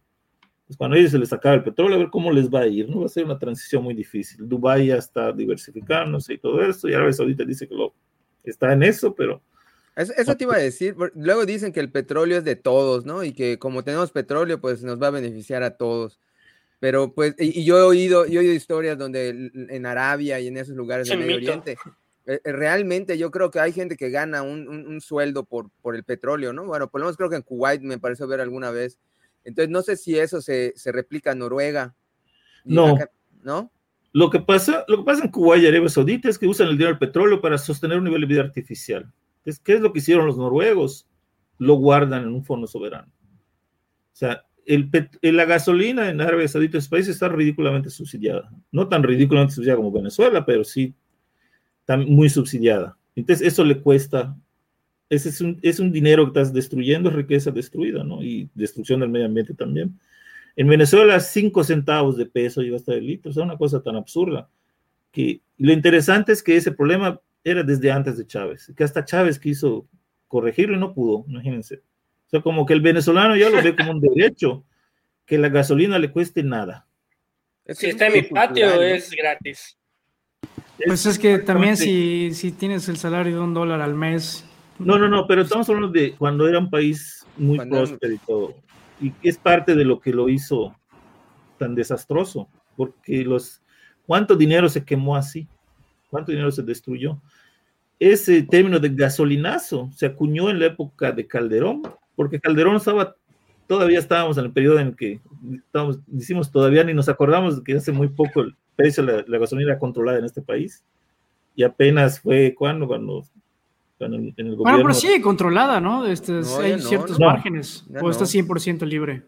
Speaker 2: Pues cuando a ellos se les acaba el petróleo, a ver cómo les va a ir, ¿no? Va a ser una transición muy difícil. Dubái ya está diversificándose y todo eso, y Arabia Saudita dice que lo, está en eso, pero...
Speaker 4: Eso, te iba a decir, luego dicen que el petróleo es de todos, ¿no? Y que como tenemos petróleo, pues nos va a beneficiar a todos. Pero pues, y, yo he oído, yo he oído historias donde en Arabia y en esos lugares del Medio Oriente, eh, eh, realmente yo creo que hay gente que gana un, un, sueldo por, por el petróleo, ¿no? Bueno, por lo menos creo que en Kuwait me pareció ver alguna vez entonces, no sé si eso se, se replica en Noruega.
Speaker 2: No. ¿No? Lo que, pasa, lo que pasa en Kuwait y Arabia Saudita es que usan el dinero del petróleo para sostener un nivel de vida artificial. Entonces, ¿qué es lo que hicieron los noruegos? Lo guardan en un fondo soberano. O sea, el, la gasolina en Arabia Saudita, ese país, está ridículamente subsidiada. No tan ridículamente subsidiada como Venezuela, pero sí muy subsidiada. Entonces, eso le cuesta ese es un, es un dinero que estás destruyendo, riqueza destruida, ¿no? Y destrucción del medio ambiente también. En Venezuela, 5 centavos de peso lleva hasta el litro, o sea, una cosa tan absurda. Que lo interesante es que ese problema era desde antes de Chávez, que hasta Chávez quiso corregirlo y no pudo, imagínense. O sea, como que el venezolano ya lo ve como un derecho, que la gasolina le cueste nada.
Speaker 3: Si está en mi patio, es gratis.
Speaker 1: Pues es que también si, si tienes el salario de un dólar al mes
Speaker 2: no, no, no, pero estamos hablando de cuando era un país muy próspero y todo. Y es parte de lo que lo hizo tan desastroso, porque los, ¿cuánto dinero se quemó así? ¿Cuánto dinero se destruyó? Ese término de gasolinazo se acuñó en la época de Calderón, porque Calderón estaba, todavía estábamos en el periodo en que estábamos, decimos todavía ni nos acordamos de que hace muy poco el precio de la, la gasolina era controlada en este país. Y apenas fue cuando, cuando
Speaker 1: en, el gobierno. Bueno, pero sí, controlada, ¿no? Este, hay ciertos márgenes. ¿O está 100% libre?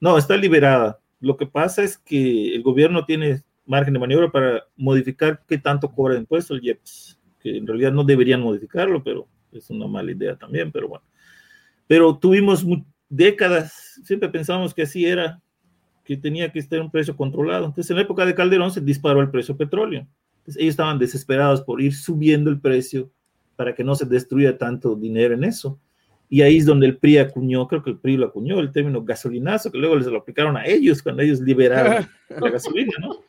Speaker 2: No, está liberada. Lo que pasa es que el gobierno tiene margen de maniobra para modificar qué tanto cobra de impuesto el IEPS, que en realidad no deberían modificarlo, pero es una mala idea también, pero bueno. Pero tuvimos décadas, siempre pensábamos que así era, que tenía que estar un precio controlado. Entonces, en la época de Calderón se disparó el precio petróleo. Entonces, ellos estaban desesperados por ir subiendo el precio para que no se destruya tanto dinero en eso. Y ahí es donde el PRI acuñó, creo que el PRI lo acuñó, el término gasolinazo, que luego les lo aplicaron a ellos cuando ellos liberaron la gasolina, ¿no?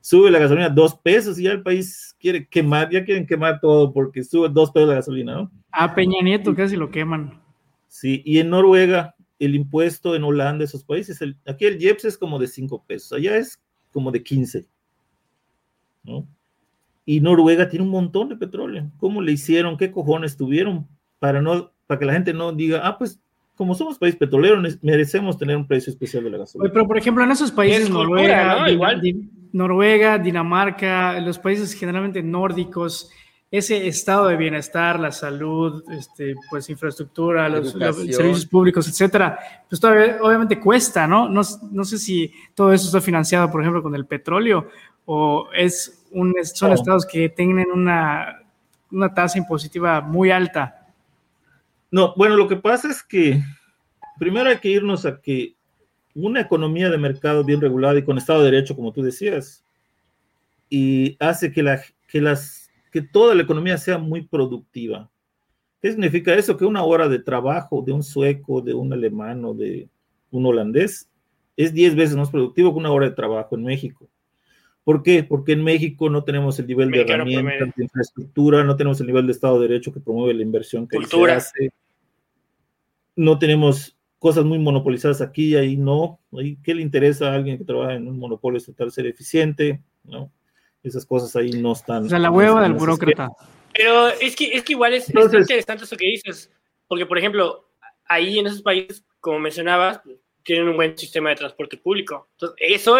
Speaker 2: Sube la gasolina dos pesos y ya el país quiere quemar, ya quieren quemar todo porque sube dos pesos la gasolina, ¿no?
Speaker 1: A Peña Nieto casi lo queman.
Speaker 2: Sí, y en Noruega, el impuesto en Holanda, esos países, aquí el IEPS es como de cinco pesos, allá es como de 15, ¿no? y Noruega tiene un montón de petróleo. ¿Cómo le hicieron? ¿Qué cojones tuvieron para no para que la gente no diga, ah, pues como somos país petrolero, merecemos tener un precio especial de la gasolina.
Speaker 1: Pero por ejemplo, en esos países, Noruega, Noruega, Dinamarca, los países generalmente nórdicos, ese estado de bienestar, la salud, este, pues infraestructura, los, servicios públicos, etcétera, pues todavía obviamente cuesta, ¿no? ¿no? No sé si todo eso está financiado, por ejemplo, con el petróleo o es son estados que tienen una, una tasa impositiva muy alta.
Speaker 2: No, bueno, lo que pasa es que primero hay que irnos a que una economía de mercado bien regulada y con Estado de Derecho, como tú decías, y hace que, la, que, las, que toda la economía sea muy productiva. ¿Qué significa eso? Que una hora de trabajo de un sueco, de un alemán o de un holandés es 10 veces más productivo que una hora de trabajo en México. ¿Por qué? Porque en México no tenemos el nivel de herramientas, de infraestructura, no tenemos el nivel de Estado de Derecho que promueve la inversión que se hace. No tenemos cosas muy monopolizadas aquí y ahí no. ¿Qué le interesa a alguien que trabaja en un monopolio estatal ser eficiente? ¿No? Esas cosas ahí no están.
Speaker 1: O sea, la hueva del burócrata.
Speaker 3: Pero es que, es que igual es, interesante eso que dices, porque por ejemplo, ahí en esos países, como mencionabas, tienen un buen sistema de transporte público. Entonces, eso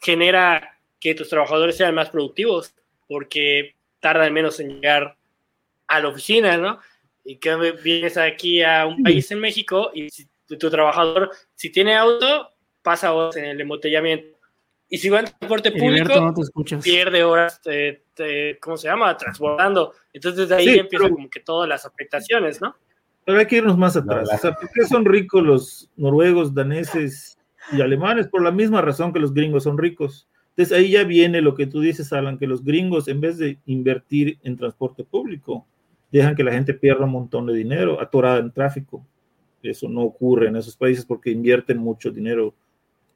Speaker 3: genera que tus trabajadores sean más productivos, porque tardan menos en llegar a la oficina, ¿no? Y que vienes aquí a un país en México y tu, trabajador, si tiene auto, pasa horas en el embotellamiento. Y si va en transporte público, pierde horas, ¿cómo se llama? Transbordando. Entonces de ahí empiezan como que todas las afectaciones, ¿no?
Speaker 2: Pero hay que irnos más atrás. ¿Por qué son ricos los noruegos, daneses y alemanes? Por la misma razón que los gringos son ricos. Entonces ahí ya viene lo que tú dices, Alan, que los gringos en vez de invertir en transporte público, dejan que la gente pierda un montón de dinero atorada en tráfico. Eso no ocurre en esos países porque invierten mucho dinero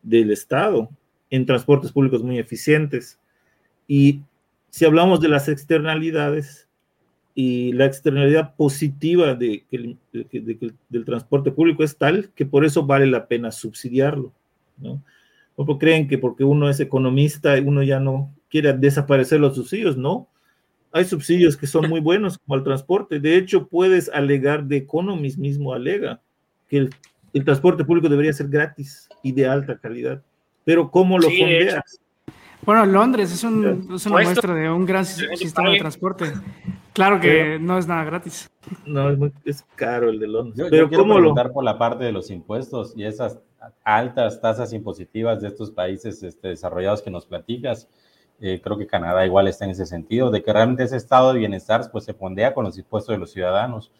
Speaker 2: del Estado en transportes públicos muy eficientes. Y si hablamos de las externalidades y la externalidad positiva del transporte público es tal que por eso vale la pena subsidiarlo. ¿no? ¿O creen que porque uno es economista uno ya no quiere desaparecer los subsidios? No. Hay subsidios que son muy buenos como el transporte. De hecho, puedes alegar, de Economist mismo alega, que el, transporte público debería ser gratis y de alta calidad. Pero ¿cómo lo fondeas?
Speaker 1: Bueno, Londres es, un, es una muestra de un gran sistema de transporte. Claro que no es nada gratis.
Speaker 2: No, es, muy, es caro el de Londres.
Speaker 5: Yo, pero quiero preguntar por la parte de los impuestos y esas altas tasas impositivas de estos países este, desarrollados que nos platicas. Eh, creo que Canadá igual está en ese sentido, de que realmente ese estado de bienestar pues, se fondea con los impuestos de los ciudadanos.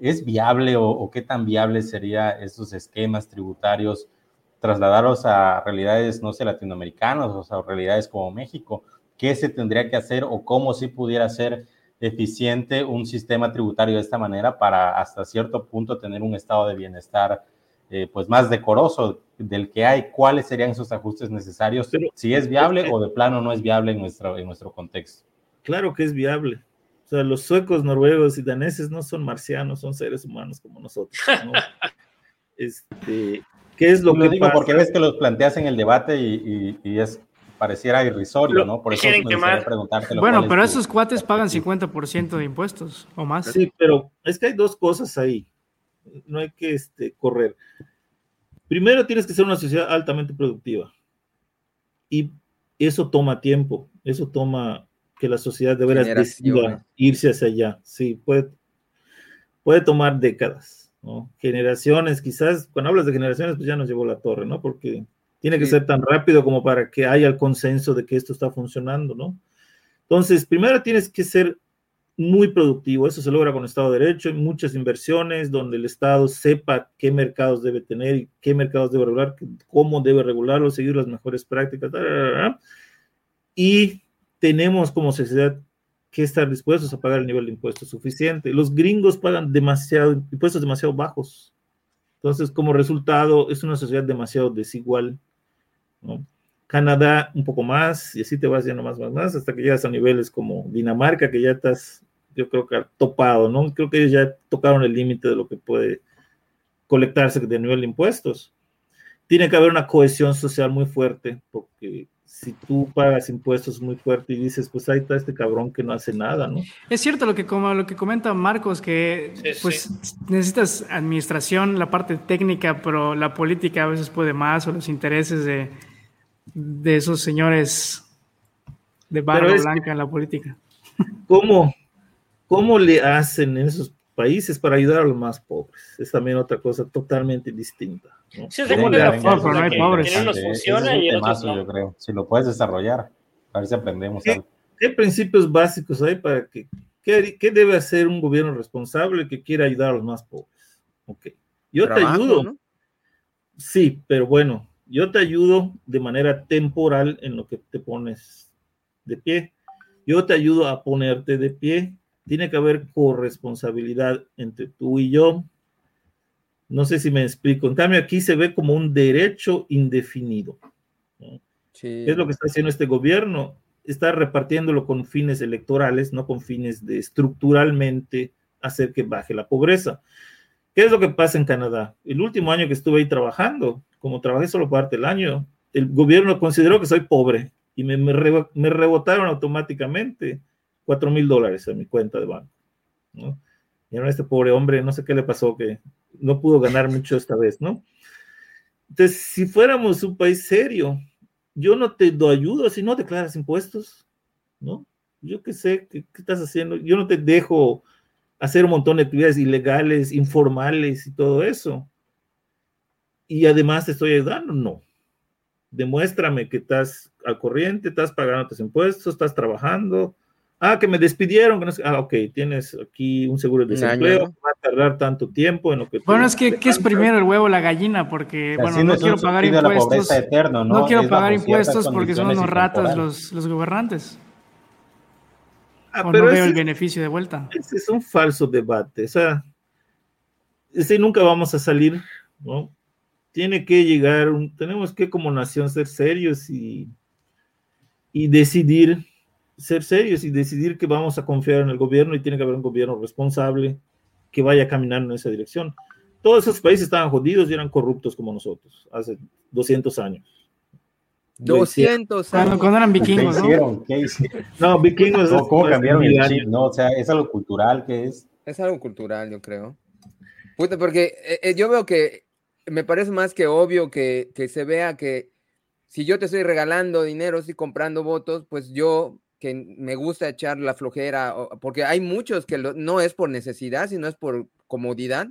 Speaker 5: ¿Es viable o, qué tan viable sería esos esquemas tributarios trasladarlos a realidades, no sé, latinoamericanos o a realidades como México? ¿Qué se tendría que hacer o cómo si pudiera ser eficiente un sistema tributario de esta manera para hasta cierto punto tener un estado de bienestar eh, pues más decoroso del que hay, cuáles serían esos ajustes necesarios, si es viable o de plano no es viable en nuestro, en nuestro contexto.
Speaker 2: Claro que es viable. O sea, los suecos, noruegos y daneses no son marcianos, son seres humanos como nosotros. este, ¿Qué es lo, que
Speaker 5: digo porque ves que los planteas en el debate y, es pareciera irrisorio, ¿no? Por eso me gustaría
Speaker 1: preguntarte. Bueno, pero esos cuates pagan 50% de impuestos o más.
Speaker 2: Sí, pero es que hay dos cosas ahí no hay que este, correr. Primero tienes que ser una sociedad altamente productiva. Y eso toma tiempo, eso toma que la sociedad de veras decida irse hacia allá. Sí, puede, puede tomar décadas, ¿no? Generaciones, quizás, cuando hablas de generaciones, pues ya nos llevó la torre, ¿no? Porque tiene que ser tan rápido como para que haya el consenso de que esto está funcionando, ¿no? Entonces, primero tienes que ser muy productivo. Eso se logra con Estado de Derecho, y muchas inversiones donde el Estado sepa qué mercados debe tener y qué mercados debe regular, cómo debe regularlo, seguir las mejores prácticas. Y tenemos como sociedad que estar dispuestos a pagar el nivel de impuestos suficiente. Los gringos pagan demasiado, impuestos demasiado bajos. Entonces, como resultado, es una sociedad demasiado desigual. Canadá un poco más, y así te vas yendo más, más, más, hasta que llegas a niveles como Dinamarca, que ya estás, yo creo que topado, ¿no? Creo que ellos ya tocaron el límite de lo que puede colectarse de nivel de impuestos. Tiene que haber una cohesión social muy fuerte, porque si tú pagas impuestos muy fuerte y dices, pues ahí está este cabrón que no hace nada, ¿no?
Speaker 1: Es cierto lo que, como lo que comenta Marcos, que pues necesitas administración, la parte técnica, pero la política a veces puede más, o los intereses de, de esos señores de barba blanca en la política.
Speaker 2: ¿Cómo, ¿Cómo le hacen en esos países para ayudar a los más pobres? Es también otra cosa totalmente distinta.
Speaker 5: ¿no? Sí, no hay pobres. funciona y yo creo. Si lo puedes desarrollar, a ver si aprendemos
Speaker 2: ¿Qué, ¿Qué principios básicos hay para que ¿Qué, ¿Qué, debe hacer un gobierno responsable que quiera ayudar a los más pobres? Ok. Yo te ayudo. Sí, pero bueno, yo te ayudo de manera temporal en lo que te pones de pie. Yo te ayudo a ponerte de pie. Tiene que haber corresponsabilidad entre tú y yo. No sé si me explico. En cambio, aquí se ve como un derecho indefinido. es lo que está haciendo este gobierno? Está repartiéndolo con fines electorales, no con fines de estructuralmente hacer que baje la pobreza. ¿Qué es lo que pasa en Canadá? El último año que estuve ahí trabajando, como trabajé solo parte del año, el gobierno consideró que soy pobre y me, me, rebotaron automáticamente cuatro mil dólares a mi cuenta de banco. ¿no? Y ahora este pobre hombre, no sé qué le pasó, que no pudo ganar mucho esta vez, ¿no? Entonces, si fuéramos un país serio, yo no te doy ayuda si no declaras impuestos, ¿no? Yo qué sé, ¿qué, ¿qué, estás haciendo? Yo no te dejo hacer un montón de actividades ilegales, informales y todo eso. Y además te estoy ayudando, no demuéstrame que estás al corriente, estás pagando tus impuestos, estás trabajando. Ah, que me despidieron. Que no ah, ok, tienes aquí un seguro de desempleo, va a tardar tanto tiempo en lo que...
Speaker 1: Bueno, es que ¿qué es primero el huevo o la gallina? Porque, bueno, no quiero pagar impuestos. ¿no? quiero pagar impuestos porque son unos ratas los, los gobernantes. Ah, o no veo el beneficio de vuelta.
Speaker 2: Ese es un falso debate. O sea, ese nunca vamos a salir, ¿no? tiene que llegar, tenemos que como nación ser serios y, y decidir, ser serios y decidir que vamos a confiar en el gobierno y tiene que haber un gobierno responsable que vaya caminando en esa dirección. Todos esos países estaban jodidos y eran corruptos como nosotros hace 200 años.
Speaker 4: 200 años.
Speaker 1: Cuando, eran vikingos, ¿no?
Speaker 2: No, vikingos.
Speaker 5: ¿Cómo cambiaron el chip? No, o sea, es algo cultural que es.
Speaker 4: Es algo cultural, yo creo. porque eh, eh, yo veo que me parece más que obvio que, se vea que si yo te estoy regalando dinero, estoy comprando votos, pues yo que me gusta echar la flojera, porque hay muchos que no es por necesidad, sino es por comodidad.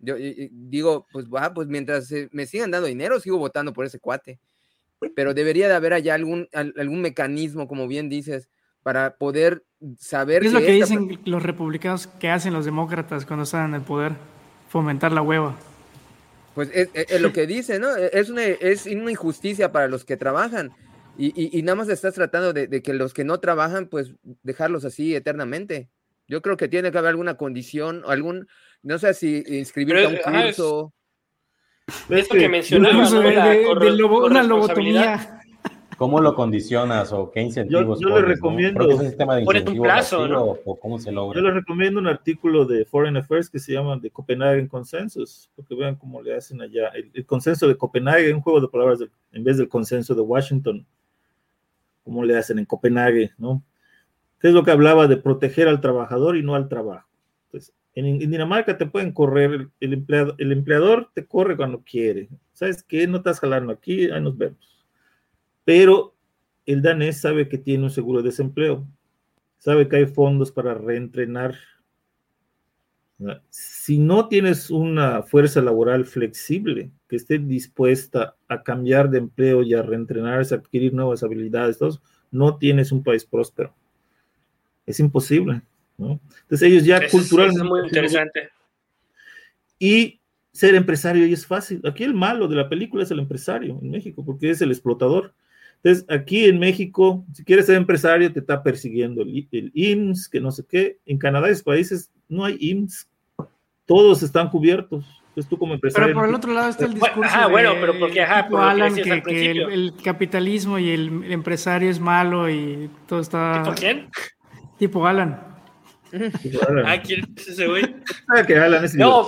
Speaker 4: Yo digo, pues, pues mientras me sigan dando dinero, sigo votando por ese cuate. Pero debería de haber allá algún, algún mecanismo, como bien dices, para poder saber.
Speaker 1: ¿Qué es lo que dicen los republicanos que hacen los demócratas cuando están en el poder? Fomentar la hueva.
Speaker 4: Pues es, lo que dice, ¿no? E, es una, es una injusticia para los que trabajan. Y, y, nada más estás tratando de, que los que no trabajan, pues dejarlos así eternamente. Yo creo que tiene que haber alguna condición, algún, no sé si inscribirte a un curso.
Speaker 3: esto que mencionabas, de, de, una lobotomía.
Speaker 5: ¿Cómo lo condicionas o qué incentivos?
Speaker 2: Yo, le recomiendo.
Speaker 5: un sistema de un
Speaker 3: plazo, ¿no?
Speaker 5: o, cómo se logra?
Speaker 2: Yo le recomiendo un artículo de Foreign Affairs que se llama The Copenhagen Consensus, porque vean cómo le hacen allá. El, consenso de Copenhague, un juego de palabras en vez del consenso de Washington, cómo le hacen en Copenhague, ¿no? ¿Qué es lo que hablaba de proteger al trabajador y no al trabajo? Entonces, en, Dinamarca te pueden correr, el, empleado, el empleador te corre cuando quiere. ¿Sabes qué? No estás jalando aquí, ahí nos vemos pero el danés sabe que tiene un seguro de desempleo, sabe que hay fondos para reentrenar. Si no tienes una fuerza laboral flexible que esté dispuesta a cambiar de empleo y a reentrenarse, a adquirir nuevas habilidades, no tienes un país próspero. Es imposible. ¿no? Entonces ellos ya culturalmente...
Speaker 3: es muy interesante.
Speaker 2: Y ser empresario es fácil. Aquí el malo de la película es el empresario en México, porque es el explotador. Entonces, aquí en México, si quieres ser empresario, te está persiguiendo el, el IMSS, que no sé qué. En Canadá y países no hay IMSS. Todos están cubiertos. Entonces, tú como empresario.
Speaker 1: Pero por el otro lado está el discurso.
Speaker 3: Ah, bueno, pero porque, ajá,
Speaker 1: Alan, que, el, capitalismo y el, empresario es malo y todo está.
Speaker 3: ¿Tipo quién?
Speaker 1: Tipo Alan.
Speaker 3: Ah, ¿quién es ese güey?
Speaker 2: Ah, que Alan es no.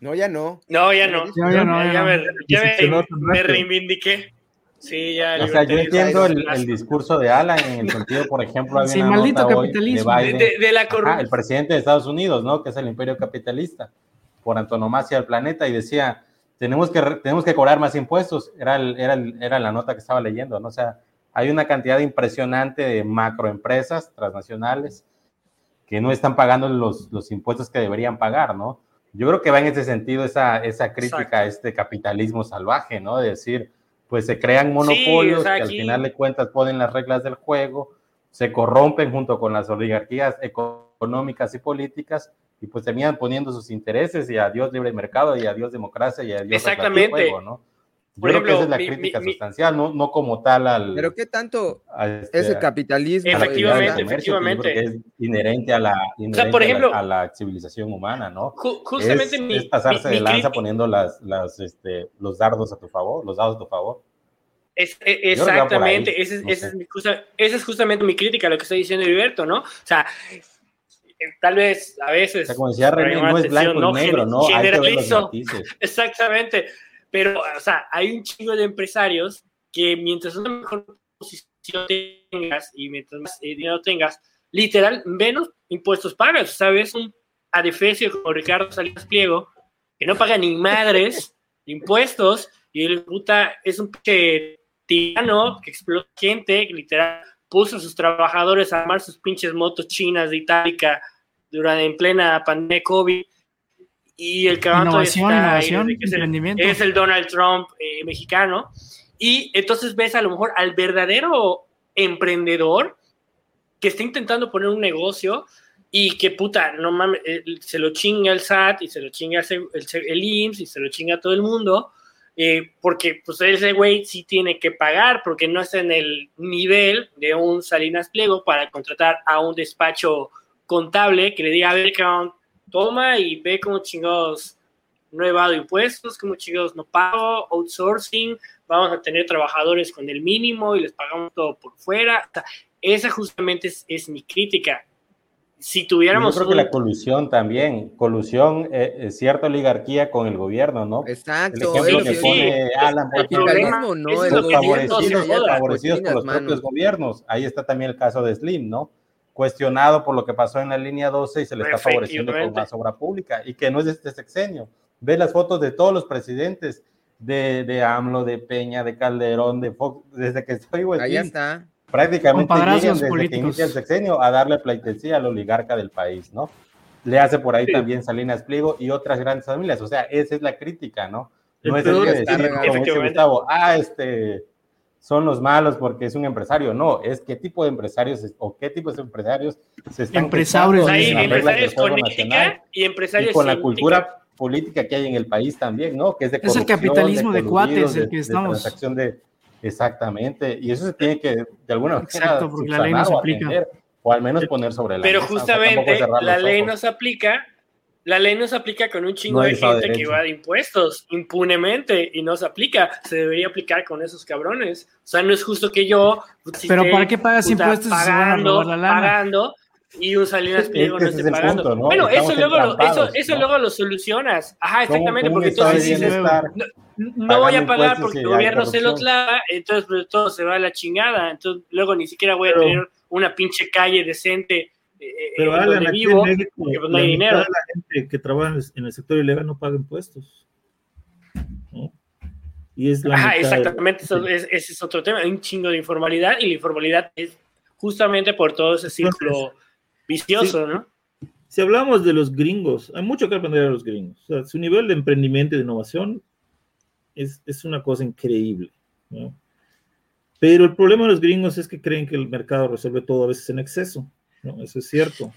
Speaker 4: No, ya no.
Speaker 3: No, ya no. Ya, no, ya, Me, ya me, me reivindiqué. Sí, ya.
Speaker 5: O sea, yo entiendo el, discurso de Alan en el sentido, por ejemplo, había
Speaker 1: sí, maldito capitalismo.
Speaker 3: De, de, la
Speaker 5: el presidente de Estados Unidos, ¿no? Que es el imperio capitalista, por antonomasia del planeta, y decía, tenemos que, tenemos que cobrar más impuestos. Era, era, era la nota que estaba leyendo, ¿no? O sea, hay una cantidad impresionante de macroempresas transnacionales que no están pagando los, los impuestos que deberían pagar, ¿no? Yo creo que va en ese sentido esa, esa crítica a este capitalismo salvaje, ¿no? De decir, pues se crean monopolios que al final de cuentas ponen las reglas del juego, se corrompen junto con las oligarquías económicas y políticas y pues terminan poniendo sus intereses y adiós libre mercado y adiós democracia y adiós
Speaker 3: Exactamente.
Speaker 5: Juego, ¿no? Por ejemplo, esa es la crítica sustancial, no, no como tal al.
Speaker 4: Pero qué tanto este, es el capitalismo.
Speaker 3: Efectivamente, efectivamente.
Speaker 5: Es inherente a la, por ejemplo, a la civilización humana, ¿no?
Speaker 3: justamente
Speaker 5: es, es pasarse de lanza poniendo las, las, este, los dardos a tu favor, los dados a tu favor.
Speaker 3: Es, e, exactamente, esa es, es, justamente mi crítica a lo que está diciendo Heriberto, ¿no? O sea, tal vez a veces. O
Speaker 5: sea, como decía René, no es blanco y negro, ¿no?
Speaker 3: Generalizo. Exactamente. Pero, o sea, hay un chingo de empresarios que mientras una mejor posición tengas y mientras más eh, dinero tengas, literal, menos impuestos pagas. ¿Sabes? Un adefesio como Ricardo Salinas Pliego, que no paga ni madres impuestos y el puta es un pinche tirano que explota gente, que literal puso a sus trabajadores a armar sus pinches motos chinas de Itálica durante en plena pandemia COVID y el que
Speaker 1: innovación, innovación,
Speaker 3: es, el, es, el, Donald Trump eh, mexicano. Y entonces ves a lo mejor al verdadero emprendedor que está intentando poner un negocio y que puta, no mames, eh, se lo chinga el SAT y se lo chinga el, el, IMSS y se lo chinga todo el mundo, eh, porque pues ese güey sí tiene que pagar porque no está en el nivel de un Salinas Pliego para contratar a un despacho contable que le diga, a ver, toma y ve cómo chingados no he evado impuestos, cómo chingados no pago, outsourcing, vamos a tener trabajadores con el mínimo y les pagamos todo por fuera. esa justamente es, mi crítica. Si tuviéramos.
Speaker 5: Yo creo que la colusión también, colusión, eh, eh, cierta oligarquía con el gobierno, ¿no?
Speaker 4: Exacto.
Speaker 5: El ejemplo que pone Alan, el no es los favorecidos, favorecidos por los propios gobiernos. Ahí está también el caso de Slim, ¿no? Cuestionado por lo que pasó en la línea 12 y se le está favoreciendo con más obra pública y que no es de este sexenio. Ve las fotos de todos los presidentes de, de AMLO, de Peña, de Calderón, de Fox, desde que estoy
Speaker 4: Ahí está.
Speaker 5: Prácticamente llegan desde que inicia el sexenio a darle pleitesía al oligarca del país, ¿no? Le hace por ahí también Salinas Pliego y otras grandes familias. O sea, esa es la crítica, ¿no? No es el que decir, como dice Gustavo, ah, este, son los malos porque es un empresario. No, es qué tipo de empresarios o qué tipo de empresarios se están
Speaker 1: empresarios,
Speaker 3: hay empresarios con ética y empresarios
Speaker 5: con la cultura política que hay en el país también, ¿no? Que es de
Speaker 1: Es el capitalismo de, cuates el que estamos.
Speaker 5: De transacción de, exactamente, y eso se tiene que de alguna manera
Speaker 1: Exacto, porque la ley no se aplica.
Speaker 5: o al menos poner sobre la
Speaker 3: Pero justamente la ley no se aplica la ley no se aplica con un chingo de gente que va de impuestos impunemente y no se aplica. Se debería aplicar con esos cabrones. O sea, no es justo que yo.
Speaker 1: Pero ¿para qué pagas impuestos
Speaker 3: pagando, pagando y un Salinas Pliego no esté pagando? Bueno, eso luego, lo, eso, eso luego lo solucionas. Ajá, exactamente, porque entonces dices, no, voy a pagar porque el gobierno se lo clava, entonces pues, todo se va a la chingada. Entonces luego ni siquiera voy a tener una pinche calle decente
Speaker 2: eh, Pero Alan, aquí vivo, México, pues no hay dinero. La gente que trabaja en el sector ilegal no paga impuestos.
Speaker 3: Y es la Ajá, exactamente, ese es otro tema. Hay un chingo de informalidad y la informalidad es justamente por todo ese círculo vicioso, ¿no?
Speaker 2: Si hablamos de los gringos, hay mucho que aprender de los gringos. O sea, su nivel de emprendimiento y de innovación es, es una cosa increíble. ¿no? Pero el problema de los gringos es que creen que el mercado resuelve todo a veces en exceso. ¿No? Eso es cierto.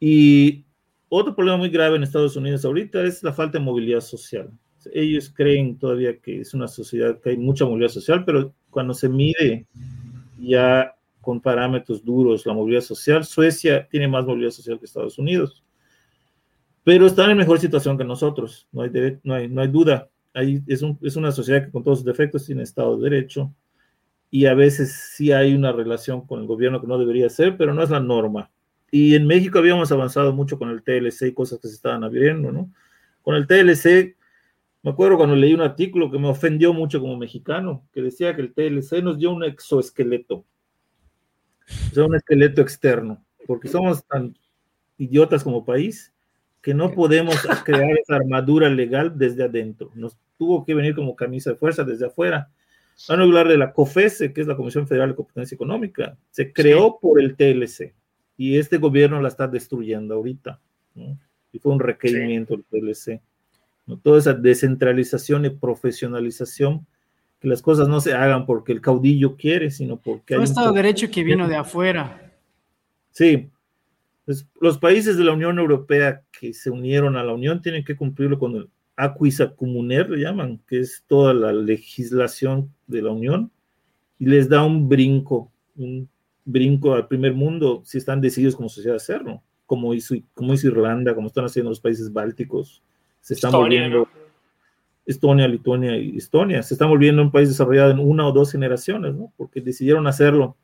Speaker 2: Y otro problema muy grave en Estados Unidos ahorita es la falta de movilidad social. Ellos creen todavía que es una sociedad que hay mucha movilidad social, pero cuando se mide ya con parámetros duros la movilidad social, Suecia tiene más movilidad social que Estados Unidos. Pero están en mejor situación que nosotros, no hay, no hay, no hay duda. Ahí es, un, es una sociedad que con todos sus defectos tiene Estado de Derecho, y a veces sí hay una relación con el gobierno que no debería ser, pero no es la norma. Y en México habíamos avanzado mucho con el TLC y cosas que se estaban abriendo, ¿no? Con el TLC, me acuerdo cuando leí un artículo que me ofendió mucho como mexicano, que decía que el TLC nos dio un exoesqueleto, o sea, un esqueleto externo, porque somos tan idiotas como país que no podemos crear esa armadura legal desde adentro. Nos tuvo que venir como camisa de fuerza desde afuera Van a hablar de la COFESE, que es la Comisión Federal de Competencia Económica. Se creó por el TLC y este gobierno la está destruyendo ahorita. Y fue un requerimiento del TLC. ¿no? Toda esa descentralización y profesionalización, que las cosas no se hagan porque el caudillo quiere, sino porque...
Speaker 1: hay un Estado de Derecho que vino de afuera.
Speaker 2: Sí. Pues, los países de la Unión Europea que se unieron a la Unión tienen que cumplirlo con el Aquisa Comuner, le llaman, que es toda la legislación de la Unión, y les da un brinco, un brinco al primer mundo si están decididos como sociedad a hacerlo, como hizo, como hizo Irlanda, como están haciendo los países bálticos, se están volviendo Estonia, Lituania y Estonia, se están volviendo un país desarrollado en una o dos generaciones, ¿no? Porque decidieron hacerlo,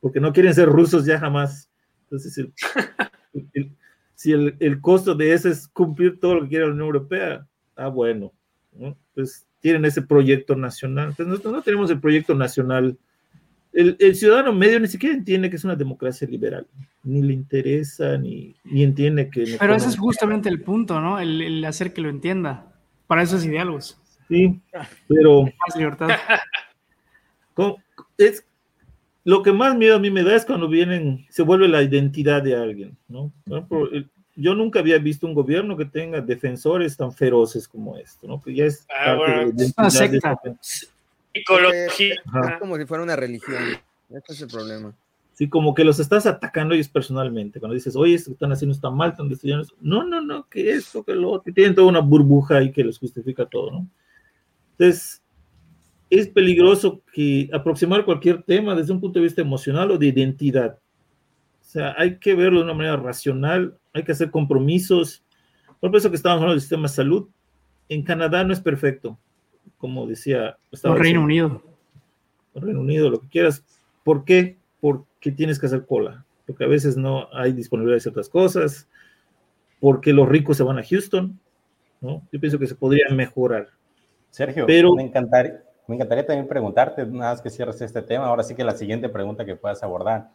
Speaker 2: porque no quieren ser rusos ya jamás. Entonces, si el, el, costo de eso es cumplir todo lo que quiere la Unión Europea, ah, bueno, ¿no? Pues tienen ese proyecto nacional. Entonces, nosotros no tenemos el proyecto nacional. El, el, ciudadano medio ni siquiera entiende que es una democracia liberal, ni le interesa, ni, ni entiende que...
Speaker 1: Pero ese es justamente el punto, ¿no? El, el, hacer que lo entienda. Para esos diálogos.
Speaker 2: Sí, pero... Más libertad. Es, lo que más miedo a mí me da es cuando vienen, se vuelve la identidad de alguien, ¿no? Yo nunca había visto un gobierno que tenga defensores tan feroces como esto, ¿no? Que ya es ah, una secta.
Speaker 4: Psicología. Es como si fuera una religión. Este es el problema.
Speaker 2: Sí, como que los estás atacando ellos personalmente. Cuando dices, oye, esto que están haciendo está mal, están destruyendo. No, no, no, que esto, que lo que tienen toda una burbuja ahí que les justifica todo, ¿no? Entonces, es peligroso que aproximar cualquier tema desde un punto de vista emocional o de identidad. O sea, hay que verlo de una manera racional, hay que hacer compromisos. Por eso que estamos hablando del sistema de salud. En Canadá no es perfecto, como decía.
Speaker 1: O Reino Unido.
Speaker 2: Reino Unido, lo que quieras. ¿Por qué? Porque tienes que hacer cola. Porque a veces no hay disponibilidad de ciertas cosas. Porque los ricos se van a Houston. ¿no? Yo pienso que se podría mejorar.
Speaker 5: Sergio, pero, me encantaría, me encantaría también preguntarte, nada más que cierres este tema, ahora sí que la siguiente pregunta que puedas abordar.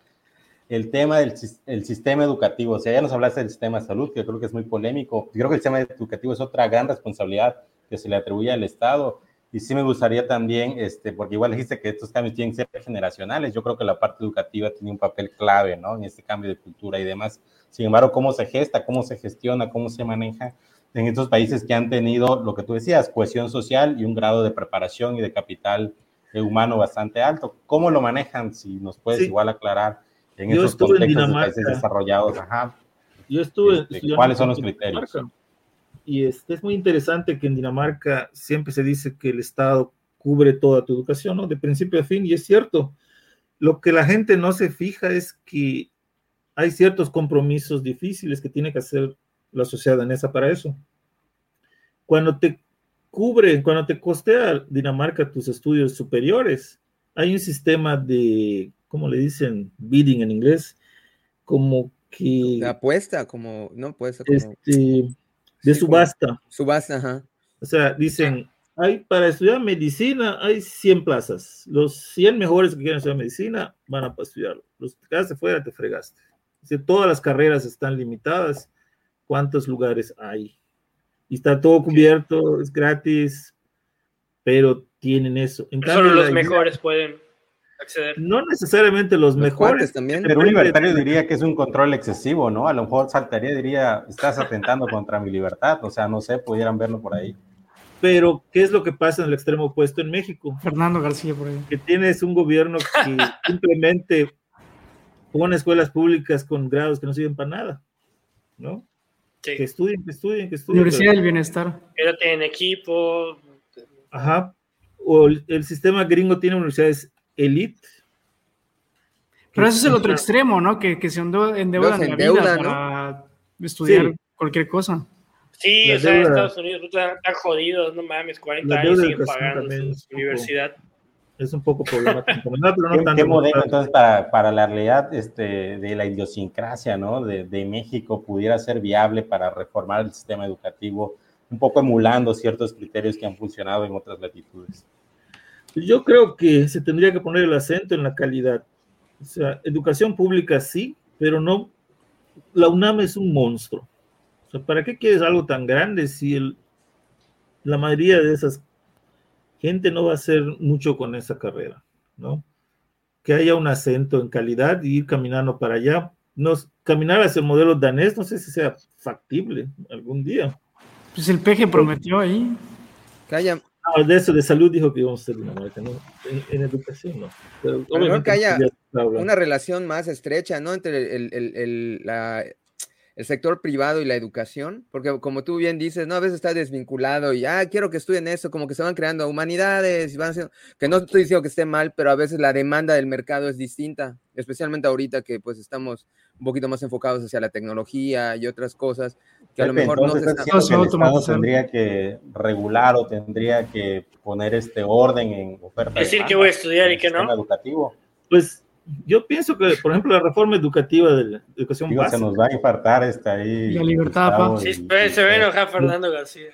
Speaker 5: El tema del el sistema educativo, o sea, ya nos hablaste del sistema de salud, que creo que es muy polémico. Yo creo que el sistema educativo es otra gran responsabilidad que se le atribuye al Estado. Y sí me gustaría también, este, porque igual dijiste que estos cambios tienen que ser generacionales, yo creo que la parte educativa tiene un papel clave, ¿no? En este cambio de cultura y demás. Sin embargo, cómo se gesta, cómo se gestiona, cómo se maneja, en estos países que han tenido lo que tú decías, cohesión social y un grado de preparación y de capital humano bastante alto. ¿Cómo lo manejan? Si nos puedes igual aclarar en Yo esos contextos en de países desarrollados. Ajá.
Speaker 2: Yo estuve
Speaker 5: este, ¿Cuáles son los criterios?
Speaker 2: Y este, es muy interesante que en Dinamarca siempre se dice que el Estado cubre toda tu educación, ¿no? De principio a fin, y es cierto. Lo que la gente no se fija es que hay ciertos compromisos difíciles que tiene que hacer la sociedad danesa para eso. Cuando te cubre, cuando te costea Dinamarca tus estudios superiores, hay un sistema de, ¿cómo le dicen? Bidding en inglés, como que...
Speaker 4: De apuesta, como, no puede ser
Speaker 2: como... Este, de subasta.
Speaker 4: subasta, ajá.
Speaker 2: O sea, dicen, hay para estudiar medicina hay 100 plazas. Los 100 mejores que quieren estudiar medicina van a estudiarlo. Los que quedaste fuera te fregaste. todas las carreras están limitadas cuántos lugares hay. Y está todo cubierto, es gratis, pero tienen eso.
Speaker 3: Solo los mejores pueden acceder.
Speaker 2: No necesariamente los, mejores.
Speaker 5: También. Pero un libertario diría que es un control excesivo, ¿no? A lo mejor saltaría, diría, estás atentando contra mi libertad. O sea, no sé, pudieran verlo por ahí.
Speaker 2: Pero, ¿qué es lo que pasa en el extremo opuesto en México?
Speaker 1: Fernando García, por ahí.
Speaker 2: Que tienes un gobierno que simplemente pone escuelas públicas con grados que no sirven para nada, ¿no? Que estudien, que estudien, que estudien.
Speaker 1: Universidad del Bienestar.
Speaker 3: Pero tienen equipo.
Speaker 2: Ajá. O el, sistema gringo tiene universidades elite.
Speaker 1: Pero ese es el otro extremo, ¿no? Que, que se endeudan en la vida para estudiar cualquier cosa.
Speaker 3: Sí, o sea, Estados Unidos están, jodidos, no mames, 40 años siguen pagando su universidad
Speaker 2: es un poco problemático.
Speaker 5: ¿Qué, modelo entonces para, para, la realidad este, de la idiosincrasia ¿no? de, de, México pudiera ser viable para reformar el sistema educativo, un poco emulando ciertos criterios que han funcionado en otras latitudes?
Speaker 2: Yo creo que se tendría que poner el acento en la calidad. O sea, educación pública sí, pero no. La UNAM es un monstruo. O sea, ¿para qué quieres algo tan grande si el, la mayoría de esas gente no va a hacer mucho con esa carrera, ¿no? Que haya un acento en calidad y ir caminando para allá. Nos, caminar hacia el modelo danés, no sé si sea factible algún día.
Speaker 1: Pues el peje prometió ahí.
Speaker 4: Que haya...
Speaker 2: Ah, de eso, de salud dijo que íbamos a ser Dinamarca, ¿no? En, educación, ¿no?
Speaker 4: Pero que haya una relación más estrecha, ¿no? Entre el, el, el, la, el sector privado y la educación, porque como tú bien dices, no, a veces está desvinculado y, ah, quiero que estudien eso, como que se van creando humanidades y van haciendo, que no estoy diciendo que esté mal, pero a veces la demanda del mercado es distinta, especialmente ahorita que pues estamos un poquito más enfocados hacia la tecnología y otras cosas que a lo mejor no se
Speaker 5: están... tendría que regular o tendría que poner este orden en oferta.
Speaker 3: Decir que voy a estudiar y que no.
Speaker 2: educativo. Pues yo pienso que, por ejemplo, la reforma educativa de la educación
Speaker 5: Digo, básica. Se nos va a infartar esta ahí.
Speaker 1: La libertad,
Speaker 3: Sí, se ve enojar Fernando García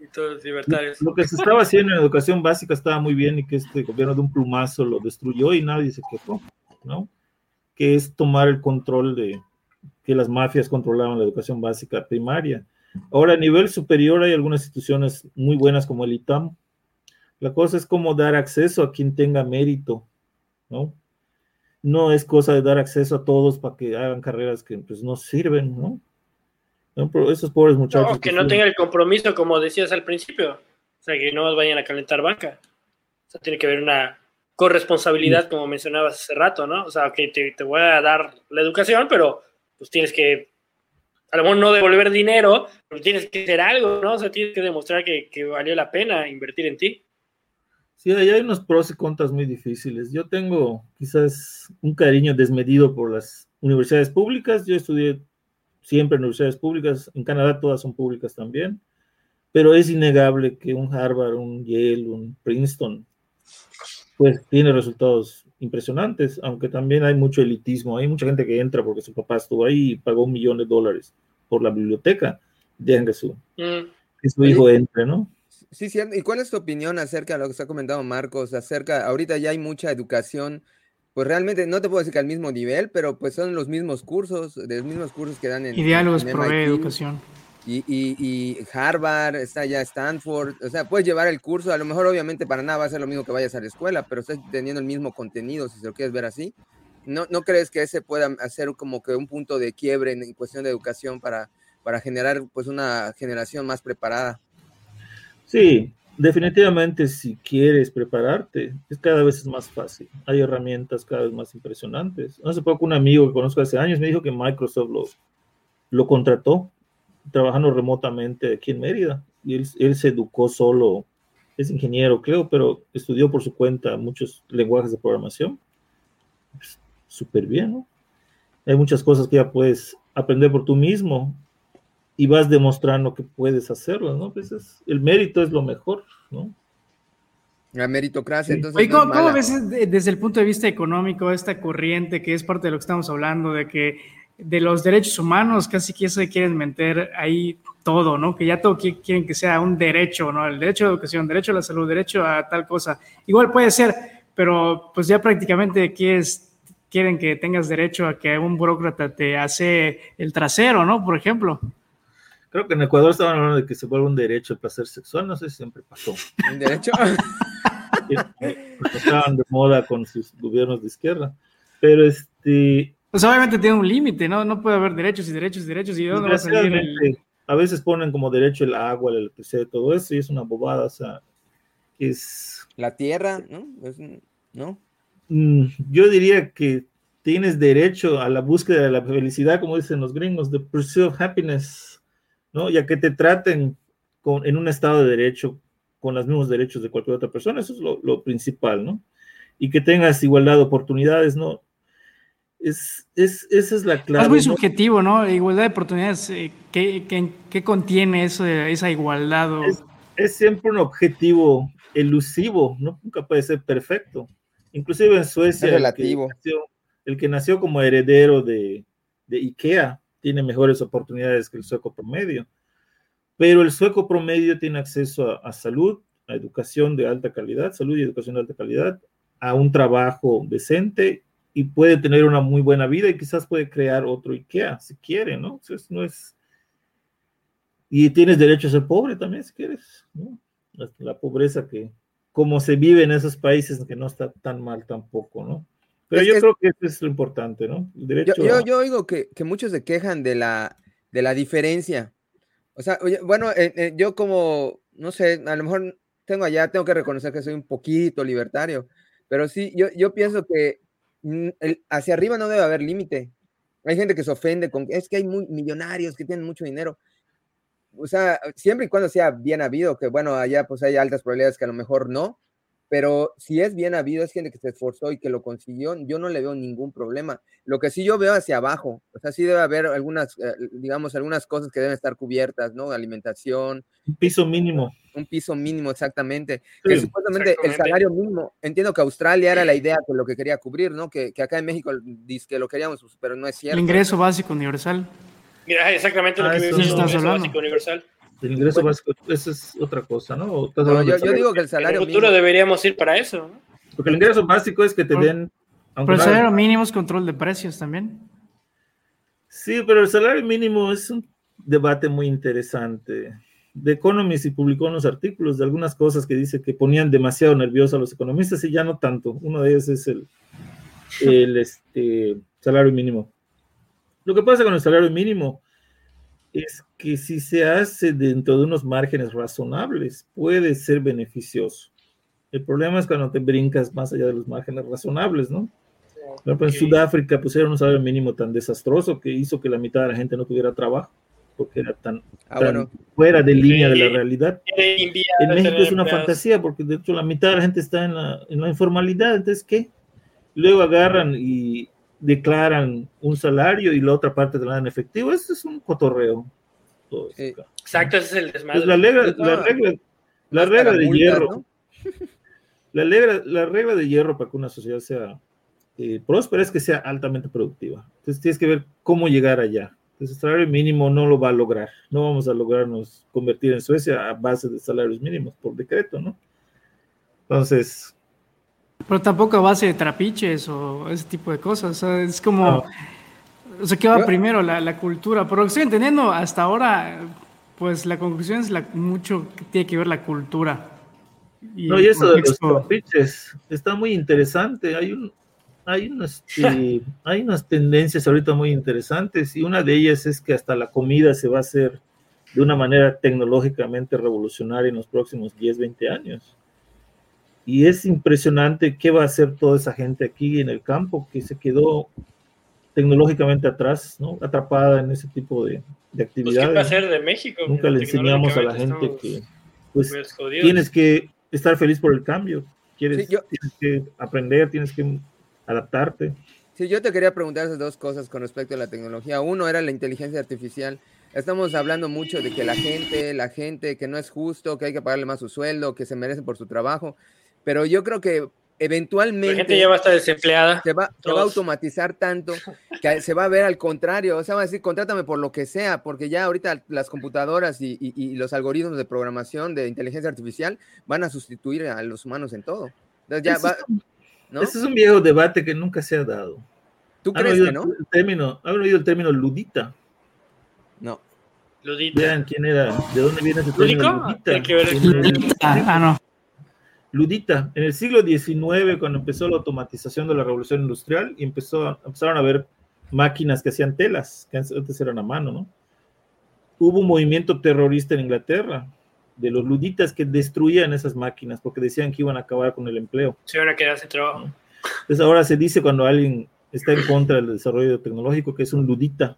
Speaker 3: y todos los libertarios.
Speaker 2: Lo que se estaba haciendo en educación básica estaba muy bien y que este gobierno de un plumazo lo destruyó y nadie se quejó, ¿no? Que es tomar el control de que las mafias controlaban la educación básica primaria. Ahora, a nivel superior hay algunas instituciones muy buenas como el ITAM. La cosa es cómo dar acceso a quien tenga mérito, ¿no? no es cosa de dar acceso a todos para que hagan carreras que pues no sirven, ¿no? esos pobres muchachos.
Speaker 3: que, no tengan el compromiso, como decías al principio. O sea, que no vayan a calentar banca. O sea, tiene que haber una corresponsabilidad, como mencionabas hace rato, ¿no? O sea, que te, te, voy a dar la educación, pero pues tienes que, a lo mejor no devolver dinero, pero tienes que hacer algo, ¿no? O sea, tienes que demostrar que, valió la pena invertir en ti.
Speaker 2: Sí, ahí hay unos pros y contras muy difíciles. Yo tengo quizás un cariño desmedido por las universidades públicas. Yo estudié siempre en universidades públicas. En Canadá todas son públicas también. Pero es innegable que un Harvard, un Yale, un Princeton, pues tiene resultados impresionantes, aunque también hay mucho elitismo. Hay mucha gente que entra porque su papá estuvo ahí y pagó un millón de dólares por la biblioteca. Dejan que su, mm. que su hijo entre, ¿no?
Speaker 4: Sí, cierto. ¿Y cuál es tu opinión acerca de lo que está comentando Marcos? Acerca, ahorita ya hay mucha educación, pues realmente no te puedo decir que al mismo nivel, pero pues son los mismos cursos, de los mismos cursos que dan en.
Speaker 1: Diálogos provee educación.
Speaker 4: Y, Harvard, está ya Stanford, o sea, puedes llevar el curso, a lo mejor obviamente para nada va a ser lo mismo que vayas a la escuela, pero estás teniendo el mismo contenido, si se lo quieres ver así. ¿No, ¿No crees que ese pueda hacer como que un punto de quiebre en, en cuestión de educación para, para generar pues una generación más preparada?
Speaker 2: Sí, definitivamente si quieres prepararte, es cada vez es más fácil. Hay herramientas cada vez más impresionantes. Hace poco un amigo que conozco hace años me dijo que Microsoft lo, lo contrató trabajando remotamente aquí en Mérida y él, se educó solo, es ingeniero creo, pero estudió por su cuenta muchos lenguajes de programación. Pues, súper bien, ¿no? Hay muchas cosas que ya puedes aprender por tú mismo y vas demostrando que puedes hacerlo, ¿no? Pues es, el mérito es lo mejor, ¿no?
Speaker 4: La meritocracia, entonces.
Speaker 1: ¿Y cómo, ves desde el punto de vista económico esta corriente que es parte de lo que estamos hablando, de que de los derechos humanos casi que se quieren meter ahí todo, ¿no? Que ya todo quieren que sea un derecho, ¿no? El derecho a la educación, derecho a la salud, derecho a tal cosa. Igual puede ser, pero pues ya prácticamente quieres, quieren que tengas derecho a que un burócrata te hace el trasero, ¿no? Por ejemplo.
Speaker 2: Creo que en Ecuador estaban hablando de que se vuelve un derecho el placer sexual, no sé si siempre pasó.
Speaker 4: ¿Un derecho?
Speaker 2: estaban de moda con sus gobiernos de izquierda. Pero este.
Speaker 1: Pues obviamente tiene un límite, ¿no? No puede haber derechos y derechos y derechos. ¿Y dónde va a salir el...
Speaker 2: A veces ponen como derecho el agua, el electricidad, todo eso, y es una bobada, o sea, es.
Speaker 4: La tierra, ¿no? ¿No?
Speaker 2: Mm, yo diría que tienes derecho a la búsqueda de la felicidad, como dicen los gringos, the pursuit of happiness ¿no? Ya que te traten con, en un estado de derecho con los mismos derechos de cualquier otra persona, eso es lo, principal, ¿no? Y que tengas igualdad de oportunidades, ¿no? Es, es, esa es la clave.
Speaker 1: Es muy subjetivo, ¿no? Igualdad de oportunidades, eh, ¿qué, contiene eso, esa igualdad?
Speaker 2: Es, siempre un objetivo elusivo, ¿no? Nunca puede ser perfecto. Inclusive en Suecia,
Speaker 4: relativo.
Speaker 2: El, que nació, como heredero de, de IKEA, tiene mejores oportunidades que el sueco promedio. Pero el sueco promedio tiene acceso a, salud, a educación de alta calidad, salud y educación de alta calidad, a un trabajo decente y puede tener una muy buena vida y quizás puede crear otro IKEA si quiere, ¿no? Entonces no es... Y tienes derecho a ser pobre también si quieres, ¿no? La, pobreza que, como se vive en esos países, que no está tan mal tampoco, ¿no? Pero yo creo que eso es lo importante, ¿no?
Speaker 4: yo, yo, oigo que, que, muchos se quejan de la, de la diferencia. O sea, bueno, eh, eh, yo como, no sé, a lo mejor tengo allá, tengo que reconocer que soy un poquito libertario, pero sí, yo, yo pienso que mm, hacia arriba no debe haber límite. Hay gente que se ofende con, es que hay muy millonarios que tienen mucho dinero. O sea, siempre y cuando sea bien habido, que bueno, allá pues hay altas probabilidades que a lo mejor no, pero si es bien habido, es gente que se esforzó y que lo consiguió, yo no le veo ningún problema. Lo que sí yo veo hacia abajo, o sea, sí debe haber algunas, eh, digamos, algunas cosas que deben estar cubiertas, ¿no? Alimentación.
Speaker 2: Un piso mínimo.
Speaker 4: Un piso mínimo, exactamente. que supuestamente el salario mínimo, entiendo que Australia era la idea que lo que quería cubrir, ¿no? Que, que acá en México dice que lo queríamos, pero no es cierto.
Speaker 1: El ingreso básico universal.
Speaker 3: Mira, exactamente lo ah, que me el ingreso básico universal.
Speaker 2: El ingreso básico, eso es otra cosa, ¿no?
Speaker 4: yo, digo que el salario
Speaker 3: En el futuro deberíamos ir para eso, ¿no?
Speaker 2: Porque el ingreso básico es que te den...
Speaker 1: Pero el salario mínimo es control de precios también.
Speaker 2: Sí, pero el salario mínimo es un debate muy interesante. The Economist y publicó unos artículos de algunas cosas que dice que ponían demasiado nerviosos a los economistas y ya no tanto. Uno de ellos es el, el este, salario mínimo. Lo que pasa con el salario mínimo es que si se hace dentro de unos márgenes razonables, puede ser beneficioso. El problema es cuando te brincas más allá de los márgenes razonables, ¿no? Por ejemplo, en Sudáfrica pusieron un salario mínimo tan desastroso que hizo que la mitad de la gente no tuviera trabajo, porque era tan, ah, fuera de línea de la realidad. En México es una fantasía, porque de hecho la mitad de la gente está en la, en la informalidad, entonces, ¿qué? Luego agarran y declaran un salario y la otra parte te la dan en efectivo. Eso es un cotorreo.
Speaker 3: Exacto, ese es el desmadre.
Speaker 2: la regla, la regla, de hierro. La regla, la regla de hierro para que una sociedad sea eh, próspera es que sea altamente productiva. Entonces tienes que ver cómo llegar allá. Entonces el salario mínimo no lo va a lograr. No vamos a lograrnos convertir en Suecia a base de salarios mínimos por decreto, ¿no? Entonces,
Speaker 1: pero tampoco a base de trapiches o ese tipo de cosas. O sea, es como. O sea, ¿qué va primero? La, la, cultura. Por lo que estoy entendiendo, hasta ahora, pues la conclusión es la, mucho que tiene que ver la cultura.
Speaker 2: no, y eso de los trapiches está muy interesante. Hay un. Hay unas, este, hay unas tendencias ahorita muy interesantes y una de ellas es que hasta la comida se va a hacer de una manera tecnológicamente revolucionaria en los próximos 10, 20 años. Y es impresionante qué va a hacer toda esa gente aquí en el campo que se quedó tecnológicamente atrás, ¿no? Atrapada en ese tipo de, de actividades. Pues, ¿Qué
Speaker 3: va a hacer de México?
Speaker 2: Nunca le enseñamos a la gente que pues, tienes que estar feliz por el cambio, quieres, tienes que aprender, tienes que adaptarte.
Speaker 4: Sí, yo te quería preguntar esas dos cosas con respecto a la tecnología. Uno era la inteligencia artificial. Estamos hablando mucho de que la gente, la gente, que no es justo, que hay que pagarle más su sueldo, que se merece por su trabajo pero yo creo que eventualmente... La
Speaker 3: gente ya va a estar desempleada.
Speaker 4: Se va, a automatizar tanto que se va a ver al contrario. O sea, va a decir, contrátame por lo que sea, porque ya ahorita las computadoras y, los algoritmos de programación de inteligencia artificial van a sustituir a los humanos en todo. Entonces ya va,
Speaker 2: ¿no? Ese es un viejo debate que nunca se ha dado.
Speaker 4: ¿Tú crees que no?
Speaker 2: El término, ¿Han oído el término ludita?
Speaker 4: No.
Speaker 3: Ludita.
Speaker 2: Vean quién era, de dónde viene ese término.
Speaker 1: Ludita. Ah, no.
Speaker 2: Ludita, en el siglo XIX, cuando empezó la automatización de la revolución industrial y empezó, empezaron a ver máquinas que hacían telas, que antes eran a mano, ¿no? Hubo un movimiento terrorista en Inglaterra de los luditas que destruían esas máquinas porque decían que iban a acabar con el empleo.
Speaker 3: Se iban a quedar sin trabajo.
Speaker 2: Entonces ahora se dice cuando alguien está en contra del desarrollo tecnológico que es un ludita.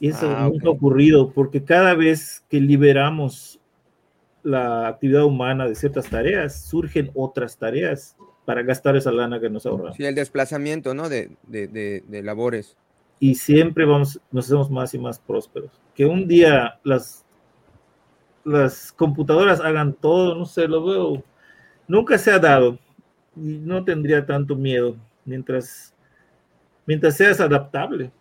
Speaker 2: Y eso ah, nunca ha ocurrido porque cada vez que liberamos la actividad humana de ciertas tareas, surgen otras tareas para gastar esa lana que nos ahorramos.
Speaker 4: Sí, el desplazamiento, ¿no? De, labores.
Speaker 2: Y siempre vamos, nos hacemos más y más prósperos. Que un día las, las computadoras hagan todo, no sé, lo veo. Nunca se ha dado. Y no tendría tanto miedo mientras, mientras seas adaptable,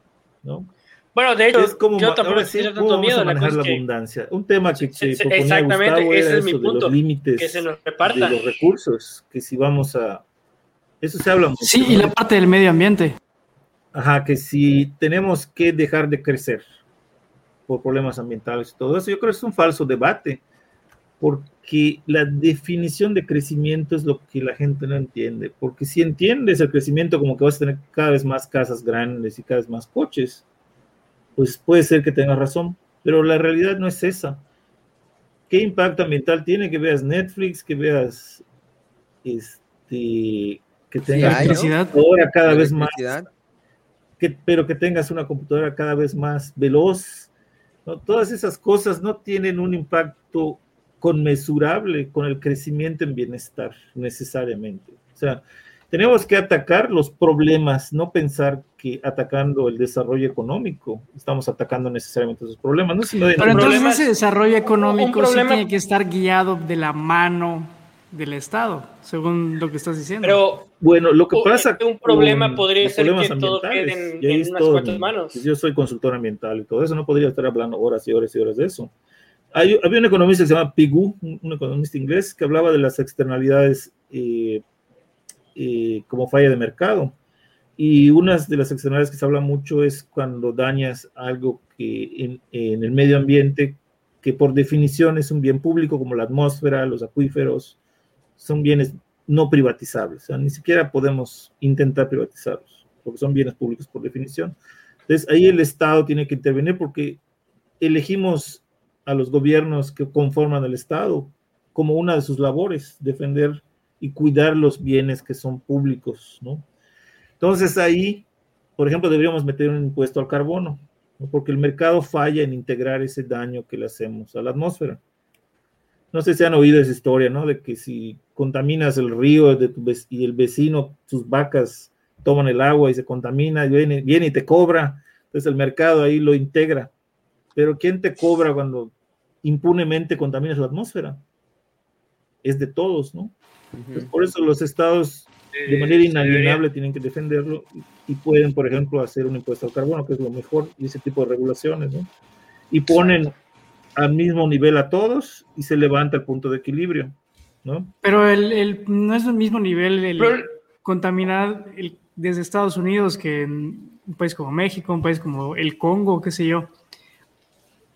Speaker 2: ¿no?
Speaker 3: Bueno, de hecho,
Speaker 2: es como, yo tampoco ahora sí, tanto miedo. manejar la, abundancia. Un tema que se, se exactamente, ese es mi punto, de los límites
Speaker 3: que se nos reparta.
Speaker 2: de los recursos, que si vamos a... Eso se habla mucho.
Speaker 1: Sí, y la parte del medio ambiente.
Speaker 2: Ajá, que si tenemos que dejar de crecer por problemas ambientales y todo eso, yo creo que es un falso debate, porque la definición de crecimiento es lo que la gente no entiende, porque si entiendes el crecimiento como que vas a tener cada vez más casas grandes y cada vez más coches, pues puede ser que tengas razón, pero la realidad no es esa. ¿Qué impacto ambiental tiene que veas Netflix, que veas este que tengas
Speaker 1: electricidad
Speaker 2: ahora cada vez más que, pero que tengas una computadora cada vez más veloz. ¿no? Todas esas cosas no tienen un impacto conmensurable con el crecimiento en bienestar necesariamente. O sea, tenemos que atacar los problemas, no pensar que atacando el desarrollo económico estamos atacando necesariamente esos problemas. ¿no?
Speaker 1: Pero entonces ese desarrollo económico sí tiene que estar guiado de la mano del Estado, según lo que estás diciendo.
Speaker 3: Pero
Speaker 2: bueno, lo que pasa
Speaker 3: un problema podría ser que todo quede en, unas cuantas manos.
Speaker 2: Yo soy consultor ambiental y todo eso, no podría estar hablando horas y horas y horas de eso. Hay, había un economista que se llama Pigou, un economista inglés, que hablaba de las externalidades eh, eh, como falla de mercado. Y una de las externalidades que se habla mucho es cuando dañas algo que en, en, el medio ambiente, que por definición es un bien público, como la atmósfera, los acuíferos, son bienes no privatizables. O sea, ni siquiera podemos intentar privatizarlos, porque son bienes públicos por definición. Entonces, ahí el Estado tiene que intervenir porque elegimos a los gobiernos que conforman el Estado como una de sus labores, defender y cuidar los bienes que son públicos, ¿no? Entonces ahí, por ejemplo, deberíamos meter un impuesto al carbono, porque el mercado falla en integrar ese daño que le hacemos a la atmósfera. No sé si han oído esa historia, ¿no? De que si contaminas el río tu y el vecino, tus vacas toman el agua y se contamina, viene, viene y te cobra, entonces el mercado ahí lo integra. Pero ¿quién te cobra cuando impunemente contaminas la atmósfera? Es de todos, ¿no? Por eso los estados de manera inalienable tienen que defenderlo y pueden, por ejemplo, hacer un impuesto al carbono, que es lo mejor, y ese tipo de regulaciones, ¿no? Y ponen al mismo nivel a todos y se levanta el punto de equilibrio, ¿no?
Speaker 1: Pero el, no es el mismo nivel el contaminar desde Estados Unidos que en un país como México, un país como el Congo, qué sé yo.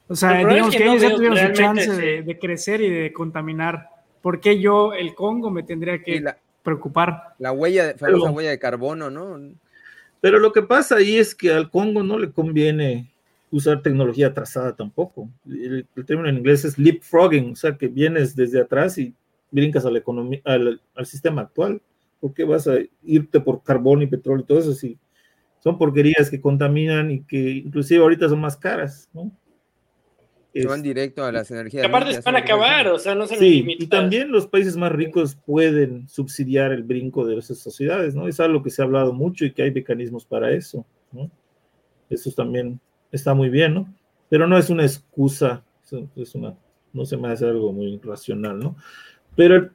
Speaker 1: O sea, digamos que, ellos ya tuvieron su chance de, de crecer y de contaminar ¿por qué yo, el Congo, me tendría que preocupar?
Speaker 4: La huella, famosa huella de carbono, ¿no?
Speaker 2: Pero lo que pasa ahí es que al Congo no le conviene usar tecnología atrasada tampoco. El, término en inglés es leapfrogging, o sea, que vienes desde atrás y brincas a la economía, al, al, sistema actual. ¿Por qué vas a irte por carbón y petróleo y todo eso? Si son porquerías que contaminan y que inclusive ahorita son más caras, ¿no?
Speaker 4: Van directo a las energías.
Speaker 3: aparte se van a acabar, o sea, no se
Speaker 2: Sí, y también los países más ricos pueden subsidiar el brinco de esas sociedades, ¿no? Es algo que se ha hablado mucho y que hay mecanismos para eso, ¿no? Eso también está muy bien, ¿no? Pero no es una excusa, es una, no se me hace algo muy racional, ¿no? Pero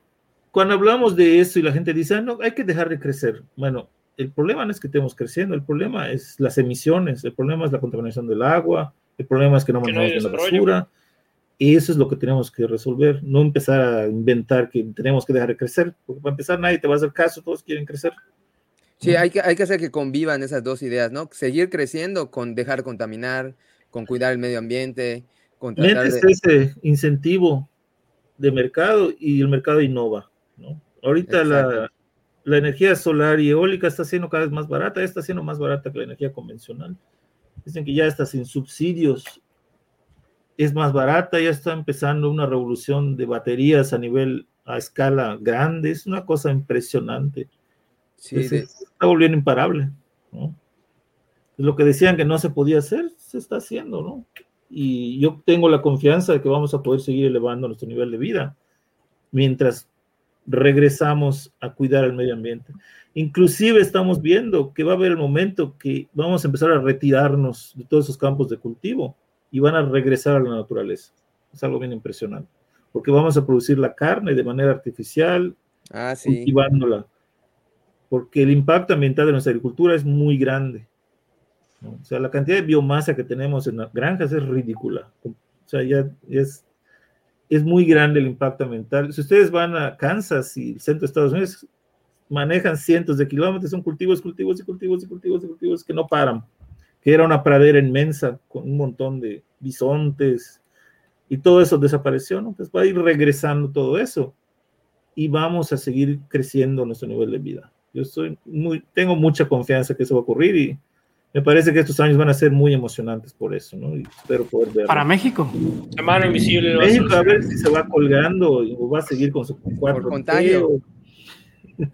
Speaker 2: cuando hablamos de eso y la gente dice, ah, no, hay que dejar de crecer, bueno, el problema no es que estemos creciendo, el problema es las emisiones, el problema es la contaminación del agua, el problema es que no mandamos la basura. Y eso es lo que tenemos que resolver, no empezar a inventar que tenemos que dejar de crecer, porque para empezar nadie te va a hacer caso, todos quieren crecer.
Speaker 4: Sí, hay que, hay que hacer que convivan esas dos ideas, ¿no? Seguir creciendo con dejar de contaminar, con cuidar el medio ambiente, con
Speaker 2: tratar de... ese incentivo de mercado y el mercado innova, ¿no? Ahorita la, la, energía solar y eólica está siendo cada vez más barata, está siendo más barata que la energía convencional. Dicen que ya está sin subsidios, es más barata, ya está empezando una revolución de baterías a nivel, a escala grande, es una cosa impresionante. Sí, se está volviendo imparable, ¿no? Lo que decían que no se podía hacer, se está haciendo, ¿no? Y yo tengo la confianza de que vamos a poder seguir elevando nuestro nivel de vida mientras regresamos a cuidar el medio ambiente. Inclusive estamos viendo que va a haber el momento que vamos a empezar a retirarnos de todos esos campos de cultivo y van a regresar a la naturaleza. Es algo bien impresionante, porque vamos a producir la carne de manera artificial,
Speaker 4: ah,
Speaker 2: cultivándola, porque el impacto ambiental de nuestra agricultura es muy grande. O sea, la cantidad de biomasa que tenemos en las granjas es ridícula. O sea, ya es, es muy grande el impacto ambiental. Si ustedes van a Kansas y el centro de Estados Unidos, manejan cientos de kilómetros, son cultivos, cultivos y cultivos y cultivos y cultivos que no paran, que era una pradera inmensa con un montón de bisontes y todo eso desapareció, ¿no? Entonces va a ir regresando todo eso y vamos a seguir creciendo nuestro nivel de vida. Yo estoy muy, tengo mucha confianza que eso va a ocurrir y me parece que estos años van a ser muy emocionantes por eso, ¿no? Y espero poder verlo.
Speaker 1: Para México.
Speaker 3: La mano invisible.
Speaker 2: México a ver si se va colgando o va a seguir con su
Speaker 4: cuarto. Por contagio.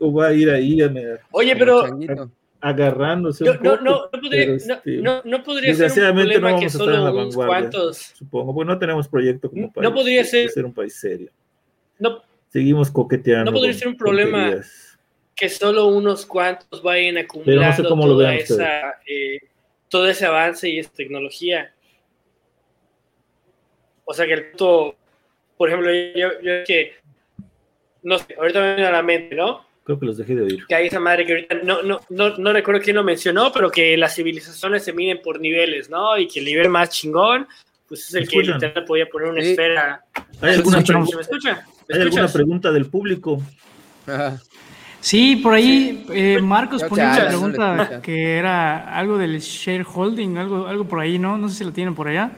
Speaker 2: va a ir ahí a
Speaker 3: Oye, pero
Speaker 2: agarrándose.
Speaker 3: No, no, no, podría, este, no, no, podría ser un problema que solo unos cuantos.
Speaker 2: Supongo, pues no tenemos proyecto como
Speaker 3: país. No podría ser,
Speaker 2: ser un país serio.
Speaker 3: No,
Speaker 2: Seguimos coqueteando.
Speaker 3: No podría ser un problema que solo unos cuantos vayan acumulando toda esa, eh, todo ese avance y esa tecnología. O sea que el punto, por ejemplo, yo, yo que, no sé, ahorita me viene a la mente, ¿no?
Speaker 2: Creo que los dejé de oír.
Speaker 3: Que hay esa madre que ahorita no, no, no, no recuerdo quién lo mencionó, pero que las civilizaciones se miden por niveles, ¿no? Y que el nivel más chingón, pues es el que literal podía poner una esfera.
Speaker 2: ¿Hay alguna, ¿Me escucha? ¿Hay alguna pregunta del público?
Speaker 1: Sí, por ahí eh, Marcos ponía una pregunta que era algo del shareholding, algo, algo por ahí, ¿no? No sé si lo tienen por allá.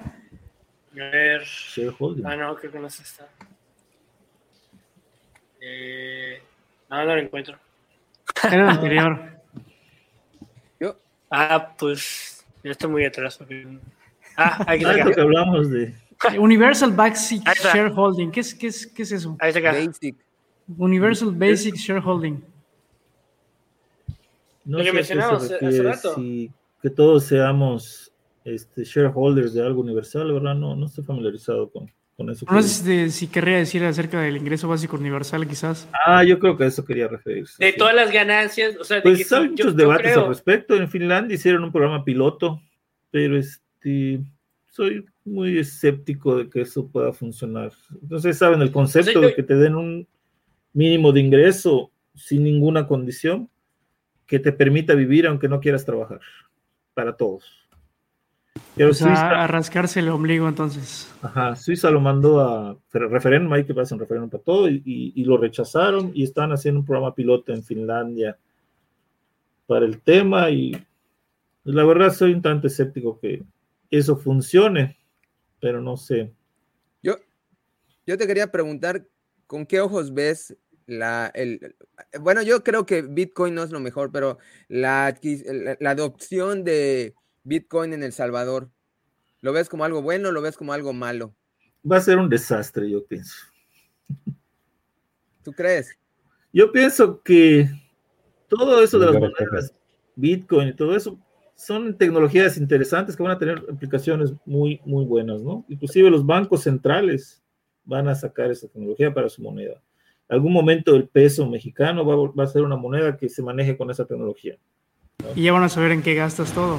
Speaker 3: A ver. Shareholding. Ah, no, creo que no se está. Eh, no, no lo encuentro.
Speaker 1: Era el anterior.
Speaker 3: ¿Yo? Ah, pues yo estoy muy atrás.
Speaker 2: Ah, aquí está. que hablamos de.
Speaker 1: Universal Basic Shareholding. ¿Qué es, qué, es, ¿Qué es eso?
Speaker 3: Ahí está Basic.
Speaker 1: Universal Basic Shareholding.
Speaker 2: No lo que mencionamos hace rato. Si, que todos seamos este, shareholders de algo universal, ¿verdad? No, no estoy familiarizado con, con eso.
Speaker 1: No sé si, querría decir acerca del ingreso básico universal, quizás.
Speaker 2: Ah, yo creo que a eso quería referirse.
Speaker 3: De todas las ganancias, o sea,
Speaker 2: pues hay muchos debates al respecto. En Finlandia hicieron un programa piloto, pero este, soy muy escéptico de que eso pueda funcionar. Entonces, ¿saben el concepto de que te den un mínimo de ingreso sin ninguna condición que te permita vivir aunque no quieras trabajar? Para todos.
Speaker 1: Pero a rascarse el ombligo entonces.
Speaker 2: Ajá, Suiza lo mandó a referéndum, hay que hacer un referéndum para todo, y, lo rechazaron y están haciendo un programa piloto en Finlandia para el tema y la verdad soy un tanto escéptico que eso funcione, pero no sé.
Speaker 4: Yo, yo te quería preguntar, ¿con qué ojos ves la, el, bueno, yo creo que Bitcoin no es lo mejor, pero la, la adopción de Bitcoin en El Salvador? ¿Lo ves como algo bueno o lo ves como algo malo?
Speaker 2: Va a ser un desastre, yo pienso.
Speaker 4: ¿Tú crees?
Speaker 2: Yo pienso que todo eso de las monedas, Bitcoin y todo eso, son tecnologías interesantes que van a tener aplicaciones muy, muy buenas, ¿no? Inclusive los bancos centrales van a sacar esa tecnología para su moneda. Algún momento el peso mexicano va, va, a ser una moneda que se maneje con esa tecnología.
Speaker 1: Y ya van a saber en qué gastas todo.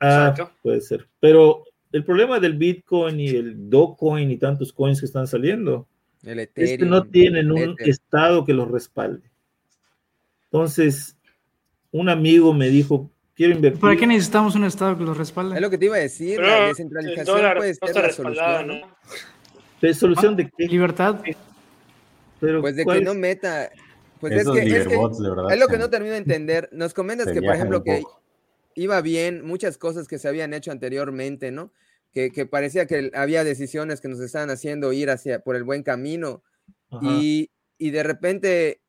Speaker 2: Ah, puede ser. Pero el problema del Bitcoin y el Dogecoin y tantos coins que están saliendo es que no tienen un estado que los respalde. Entonces, un amigo me dijo, quiero invertir.
Speaker 1: ¿Para qué necesitamos un estado que los respalde?
Speaker 4: Es lo que te iba a decir, la descentralización puede ser la solución. ¿no?
Speaker 2: ¿Solución de qué?
Speaker 1: Libertad.
Speaker 4: Pero pues de que no meta... Pues es que, es, es lo que no termino de entender. Nos comentas que, por ejemplo, que iba bien, muchas cosas que se habían hecho anteriormente, ¿no? Que, parecía que había decisiones que nos estaban haciendo ir hacia por el buen camino y, de repente,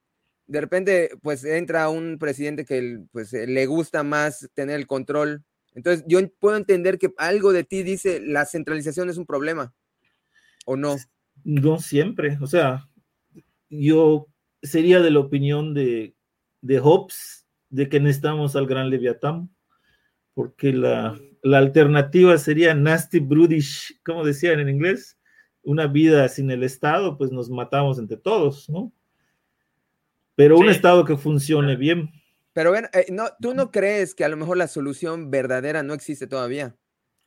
Speaker 4: de repente, pues entra un presidente que pues le gusta más tener el control. Entonces, yo puedo entender que algo de ti dice la centralización es un problema, ¿o no?
Speaker 2: No siempre, o sea, yo sería de la opinión de, de Hobbes de que necesitamos al gran Leviatán porque la, alternativa sería nasty, brutish, como decían en inglés, una vida sin el Estado, pues nos matamos entre todos, ¿no? Pero un Estado que funcione bien.
Speaker 4: Pero bueno, eh, no, ¿tú no crees que a lo mejor la solución verdadera no existe todavía?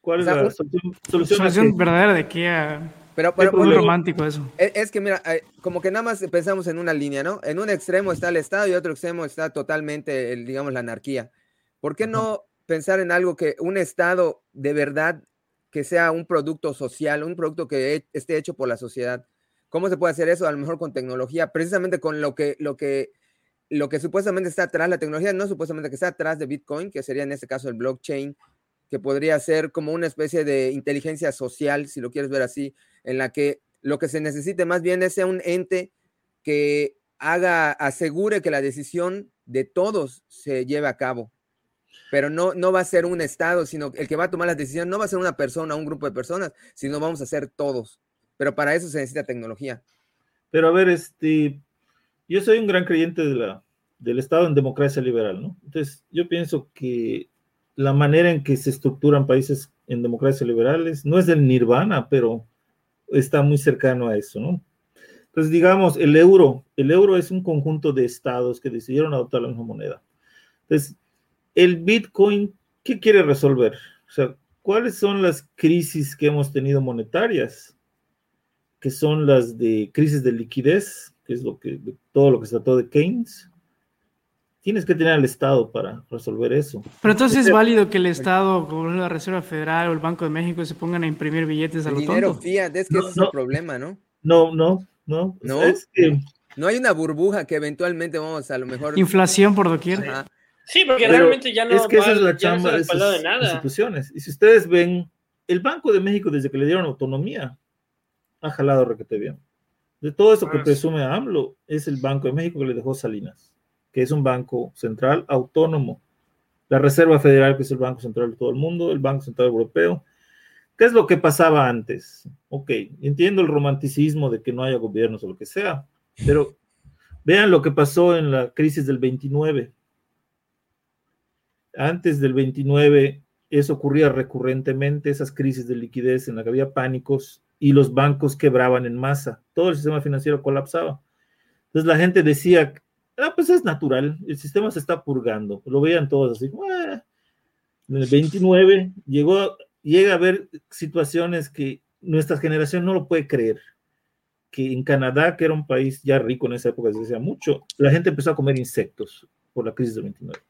Speaker 2: ¿Cuál es la
Speaker 1: solución, verdadera de qué?
Speaker 4: Pero, pero
Speaker 1: muy romántico eso.
Speaker 4: Es, es, que mira, eh, como que nada más pensamos en una línea, ¿no? En un extremo está el Estado y otro extremo está totalmente, digamos, la anarquía. ¿Por qué no pensar en algo que un Estado de verdad que sea un producto social, un producto que esté hecho por la sociedad. ¿Cómo se puede hacer eso? A lo mejor con tecnología, precisamente con lo que, lo que, lo que supuestamente está atrás, la tecnología no supuestamente que está atrás de Bitcoin, que sería en este caso el blockchain, que podría ser como una especie de inteligencia social, si lo quieres ver así, en la que lo que se necesite más bien es un ente que haga, asegure que la decisión de todos se lleve a cabo pero no, no va a ser un Estado, sino el que va a tomar la decisión no va a ser una persona, un grupo de personas, sino vamos a ser todos. Pero para eso se necesita tecnología.
Speaker 2: Pero a ver, este, yo soy un gran creyente de la, del Estado en democracia liberal, ¿no? Entonces, yo pienso que la manera en que se estructuran países en democracia liberales no es del nirvana, pero está muy cercano a eso, ¿no? Entonces, digamos, el euro, el euro es un conjunto de estados que decidieron adoptar la misma moneda. Entonces, el Bitcoin, ¿qué quiere resolver? O sea, ¿cuáles son las crisis que hemos tenido monetarias? Que son las de crisis de liquidez, que es lo que todo lo que se trató de Keynes. Tienes que tener al Estado para resolver eso.
Speaker 1: Pero entonces es válido que el Estado, como la Reserva Federal o el Banco de México, se pongan a imprimir billetes a lo dinero
Speaker 4: tonto. Fiat, es que ese es el problema, ¿no?
Speaker 2: No, no, no.
Speaker 4: No, es que... no hay una burbuja que eventualmente vamos a lo mejor.
Speaker 1: Inflación por doquier.
Speaker 3: Sí, porque realmente ya no.
Speaker 2: Es que esa es la chamba de esas instituciones. Y si ustedes ven, el Banco de México, desde que le dieron autonomía, ha jalado requete bien. De todo eso que presume AMLO, es el Banco de México que le dejó Salinas, que es un banco central autónomo. La Reserva Federal, que es el Banco Central de todo el mundo, el Banco Central Europeo. ¿Qué es lo que pasaba antes? Ok, entiendo el romanticismo de que no haya gobiernos o lo que sea, pero vean lo que pasó en la crisis del 29 antes del 29 eso ocurría recurrentemente, esas crisis de liquidez en la que había pánicos y los bancos quebraban en masa, todo el sistema financiero colapsaba. Entonces la gente decía, ah, pues es natural, el sistema se está purgando, lo veían todos así, ah". en el 29 llegó, llega a haber situaciones que nuestra generación no lo puede creer, que en Canadá, que era un país ya rico en esa época, se decía mucho, la gente empezó a comer insectos por la crisis del 29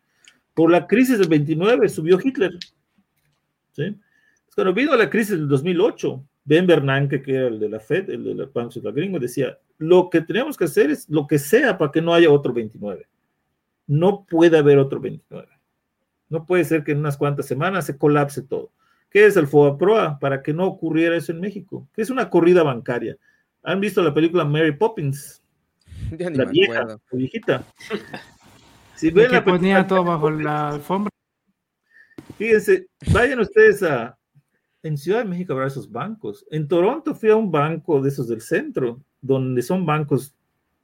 Speaker 2: por la crisis del 29 subió Hitler. ¿sí? Cuando vino la crisis del 2008, Ben Bernanke, que era el de la Fed, el de la Banco Central Gringo, decía, lo que tenemos que hacer es lo que sea para que no haya otro 29. No puede haber otro 29. No puede ser que en unas cuantas semanas se colapse todo. ¿Qué es el FOBAPROA? Para que no ocurriera eso en México. ¿Qué es una corrida bancaria? ¿Han visto la película Mary Poppins? la vieja, la viejita.
Speaker 1: Si ven que ponía todo bajo la alfombra.
Speaker 2: Fíjense, vayan ustedes a. En Ciudad de México habrá esos bancos. En Toronto fui a un banco de esos del centro, donde son bancos,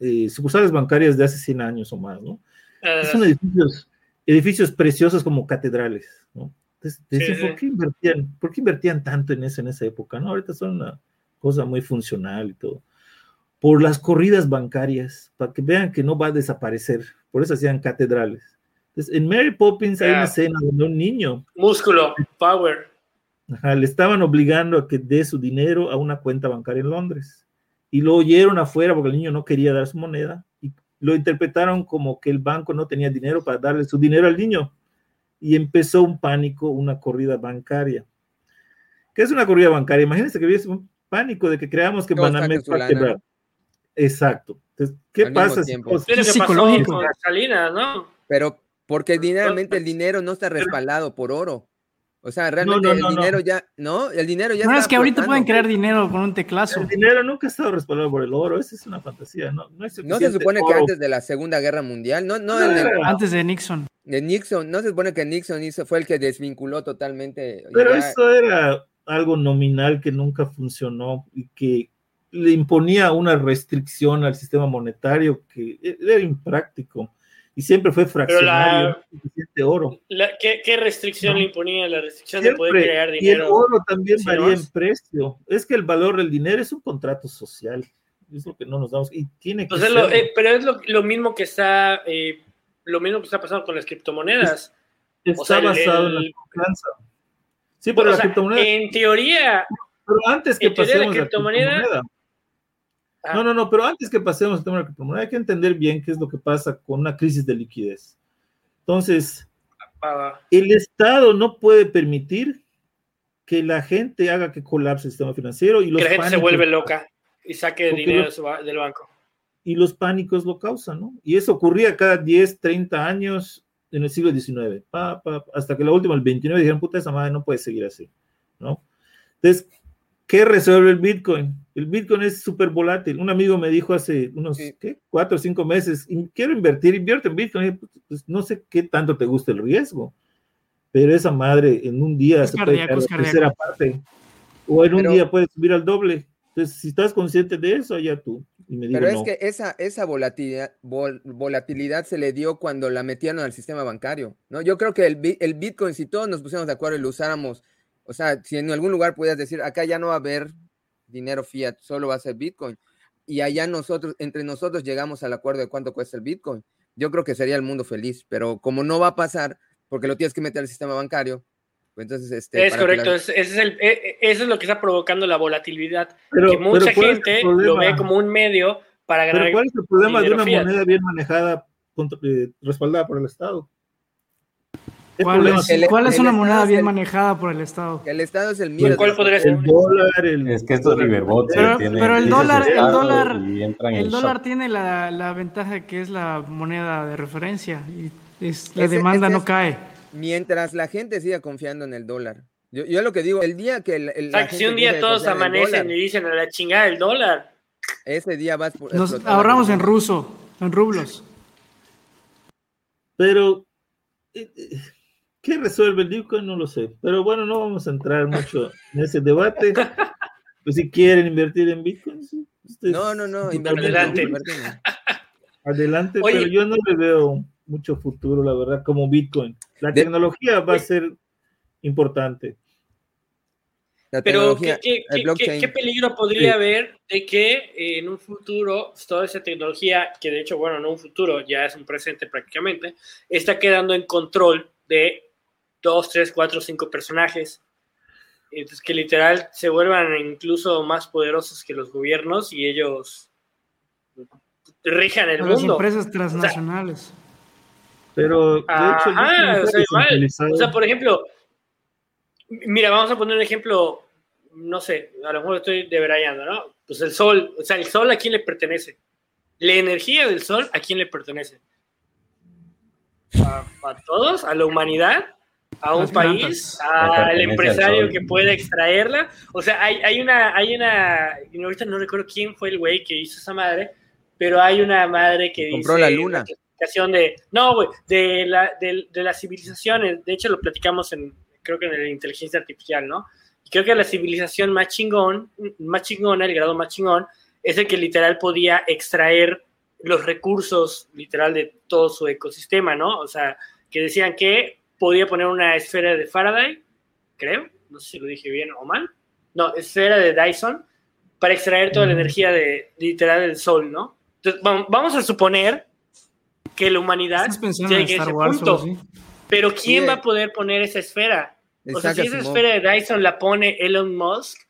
Speaker 2: eh, sucursales bancarias de hace 100 años o más, ¿no? Ah. son edificios, edificios preciosos como catedrales, ¿no? Entonces, ¿por, qué invertían, ¿por qué invertían tanto en eso en esa época? ¿no? Ahorita son una cosa muy funcional y todo por las corridas bancarias, para que vean que no va a desaparecer. Por eso hacían catedrales. Entonces, en Mary Poppins hay una escena donde un niño...
Speaker 3: Músculo, power.
Speaker 2: Le estaban obligando a que dé su dinero a una cuenta bancaria en Londres. Y lo oyeron afuera porque el niño no quería dar su moneda y lo interpretaron como que el banco no tenía dinero para darle su dinero al niño. Y empezó un pánico, una corrida bancaria. ¿Qué es una corrida bancaria? Imagínense que había un pánico de que creamos que Banamex va a quebrar. Exacto. Entonces, ¿qué pasa?
Speaker 3: Es psicológico. Salinas, ¿no?
Speaker 4: Pero porque dineramente el dinero no está respaldado por oro. O sea, realmente el dinero ya, ¿no? El dinero ya.
Speaker 1: No, es que ahorita pueden crear dinero con un teclazo.
Speaker 2: El dinero nunca ha estado respaldado por el oro, esa es una fantasía. No, no,
Speaker 4: no se supone que antes de la Segunda Guerra Mundial, no, no,
Speaker 1: antes de Nixon.
Speaker 4: De Nixon, no se supone que Nixon hizo, fue el que desvinculó totalmente.
Speaker 2: Pero eso era algo nominal que nunca funcionó y que le imponía una restricción al sistema monetario que era impráctico y siempre fue fraccionario,
Speaker 3: la, oro. ¿qué, restricción le imponía? La restricción de poder crear dinero.
Speaker 2: Y el oro también varía en precio. Es que el valor del dinero es un contrato social. Es lo que no nos damos. Y tiene que
Speaker 3: ser. Eh, pero es lo, mismo que está, eh, lo mismo que está pasando con las criptomonedas.
Speaker 2: está basado en la confianza. Sí, pero, la criptomoneda.
Speaker 3: En teoría.
Speaker 2: Pero antes que pasemos
Speaker 3: la criptomoneda
Speaker 2: Ah. No, no, no, pero antes que pasemos al tema hay que entender bien qué es lo que pasa con una crisis de liquidez. Entonces, el Estado no puede permitir que la gente haga que colapse el sistema financiero y los
Speaker 3: que la gente se vuelve loca y saque dinero del banco.
Speaker 2: Y los pánicos lo causan, ¿no? Y eso ocurría cada 10, 30 años en el siglo XIX, hasta que la última, el 29, dijeron, puta, esa madre no puede seguir así, ¿no? Entonces, ¿Qué resuelve el Bitcoin? El Bitcoin es súper volátil. Un amigo me dijo hace unos ¿qué? cuatro o cinco meses, quiero invertir, invierte en Bitcoin. Pues, pues, no sé qué tanto te gusta el riesgo, pero esa madre en un día se puede caer a tercera parte, o en un día puede subir al doble. Entonces, si estás consciente de eso, allá tú.
Speaker 4: Pero es que esa, esa volatilidad, volatilidad se le dio cuando la metieron al sistema bancario, ¿no? Yo creo que el, el Bitcoin, si todos nos pusiéramos de acuerdo y lo usáramos, o sea, si en algún lugar pudieras decir, acá ya no va a haber dinero fiat, solo va a ser Bitcoin, y allá nosotros, entre nosotros llegamos al acuerdo de cuánto cuesta el Bitcoin, yo creo que sería el mundo feliz, pero como no va a pasar, porque lo tienes que meter al sistema bancario, pues entonces este,
Speaker 3: es correcto, es, es el, e, e, eso es lo que está provocando la volatilidad, que mucha gente lo ve como un medio para ganar.
Speaker 2: Pero ¿cuál es el problema de una moneda bien manejada, eh, respaldada por el Estado?
Speaker 1: ¿Cuál es, ¿cuál es una moneda bien manejada por el Estado?
Speaker 4: El Estado es el miedo.
Speaker 3: ¿Cuál podría ser?
Speaker 2: El dólar, el...
Speaker 5: Es que estos riverbots
Speaker 1: pero, pero el dólar, el dólar, el dólar tiene la, la, ventaja que es la moneda de referencia y es, la demanda no cae.
Speaker 4: Mientras la gente siga confiando en el dólar. Yo, yo lo que digo, el día que el,
Speaker 3: o sea, que si un día todos amanecen y dicen a la chingada el dólar.
Speaker 4: Ese día vas
Speaker 1: por, Nos ahorramos en ruso, en rublos.
Speaker 2: Pero eh, eh, ¿Qué resuelve el Bitcoin? No lo sé. Pero bueno, no vamos a entrar mucho en ese debate. Pues si quieren invertir en Bitcoin, sí.
Speaker 4: no, no, no.
Speaker 3: Adelante.
Speaker 2: Adelante, pero yo no le veo mucho futuro, la verdad, como Bitcoin. La tecnología va a ser importante.
Speaker 3: Pero, ¿qué, qué, peligro podría haber de que en un futuro toda esa tecnología, que de hecho, bueno, no un futuro, ya es un presente prácticamente, está quedando en control de dos, tres, cuatro, cinco personajes. Entonces, que literal se vuelvan incluso más poderosos que los gobiernos y ellos rijan el mundo. Las
Speaker 1: empresas transnacionales.
Speaker 2: pero, de
Speaker 3: hecho, o sea, por ejemplo, mira, vamos a poner un ejemplo, no sé, a lo mejor estoy debrayando, ¿no? Pues el sol, o sea, el sol a quién le pertenece. La energía del sol a quién le pertenece. a todos, a la humanidad a un país, al empresario que pueda extraerla. O sea, hay, hay una, hay una, ahorita no recuerdo quién fue el güey que hizo esa madre, pero hay una madre que
Speaker 4: Compró la luna.
Speaker 3: De, no, güey, de, la, de, de las civilizaciones, de hecho lo platicamos en, creo que en la inteligencia artificial, ¿no? Y creo que la civilización más chingón, más chingona, el grado más chingón, es el que literal podía extraer los recursos, literal, de todo su ecosistema, ¿no? O sea, que decían que podía poner una esfera de Faraday, creo, no sé si lo dije bien o mal, no, esfera de Dyson, para extraer toda la energía de, literal del sol, ¿no? Entonces, vamos a suponer que la humanidad llegue a ese punto, pero ¿quién va a poder poner esa esfera? O sea, si esa esfera de Dyson la pone Elon Musk,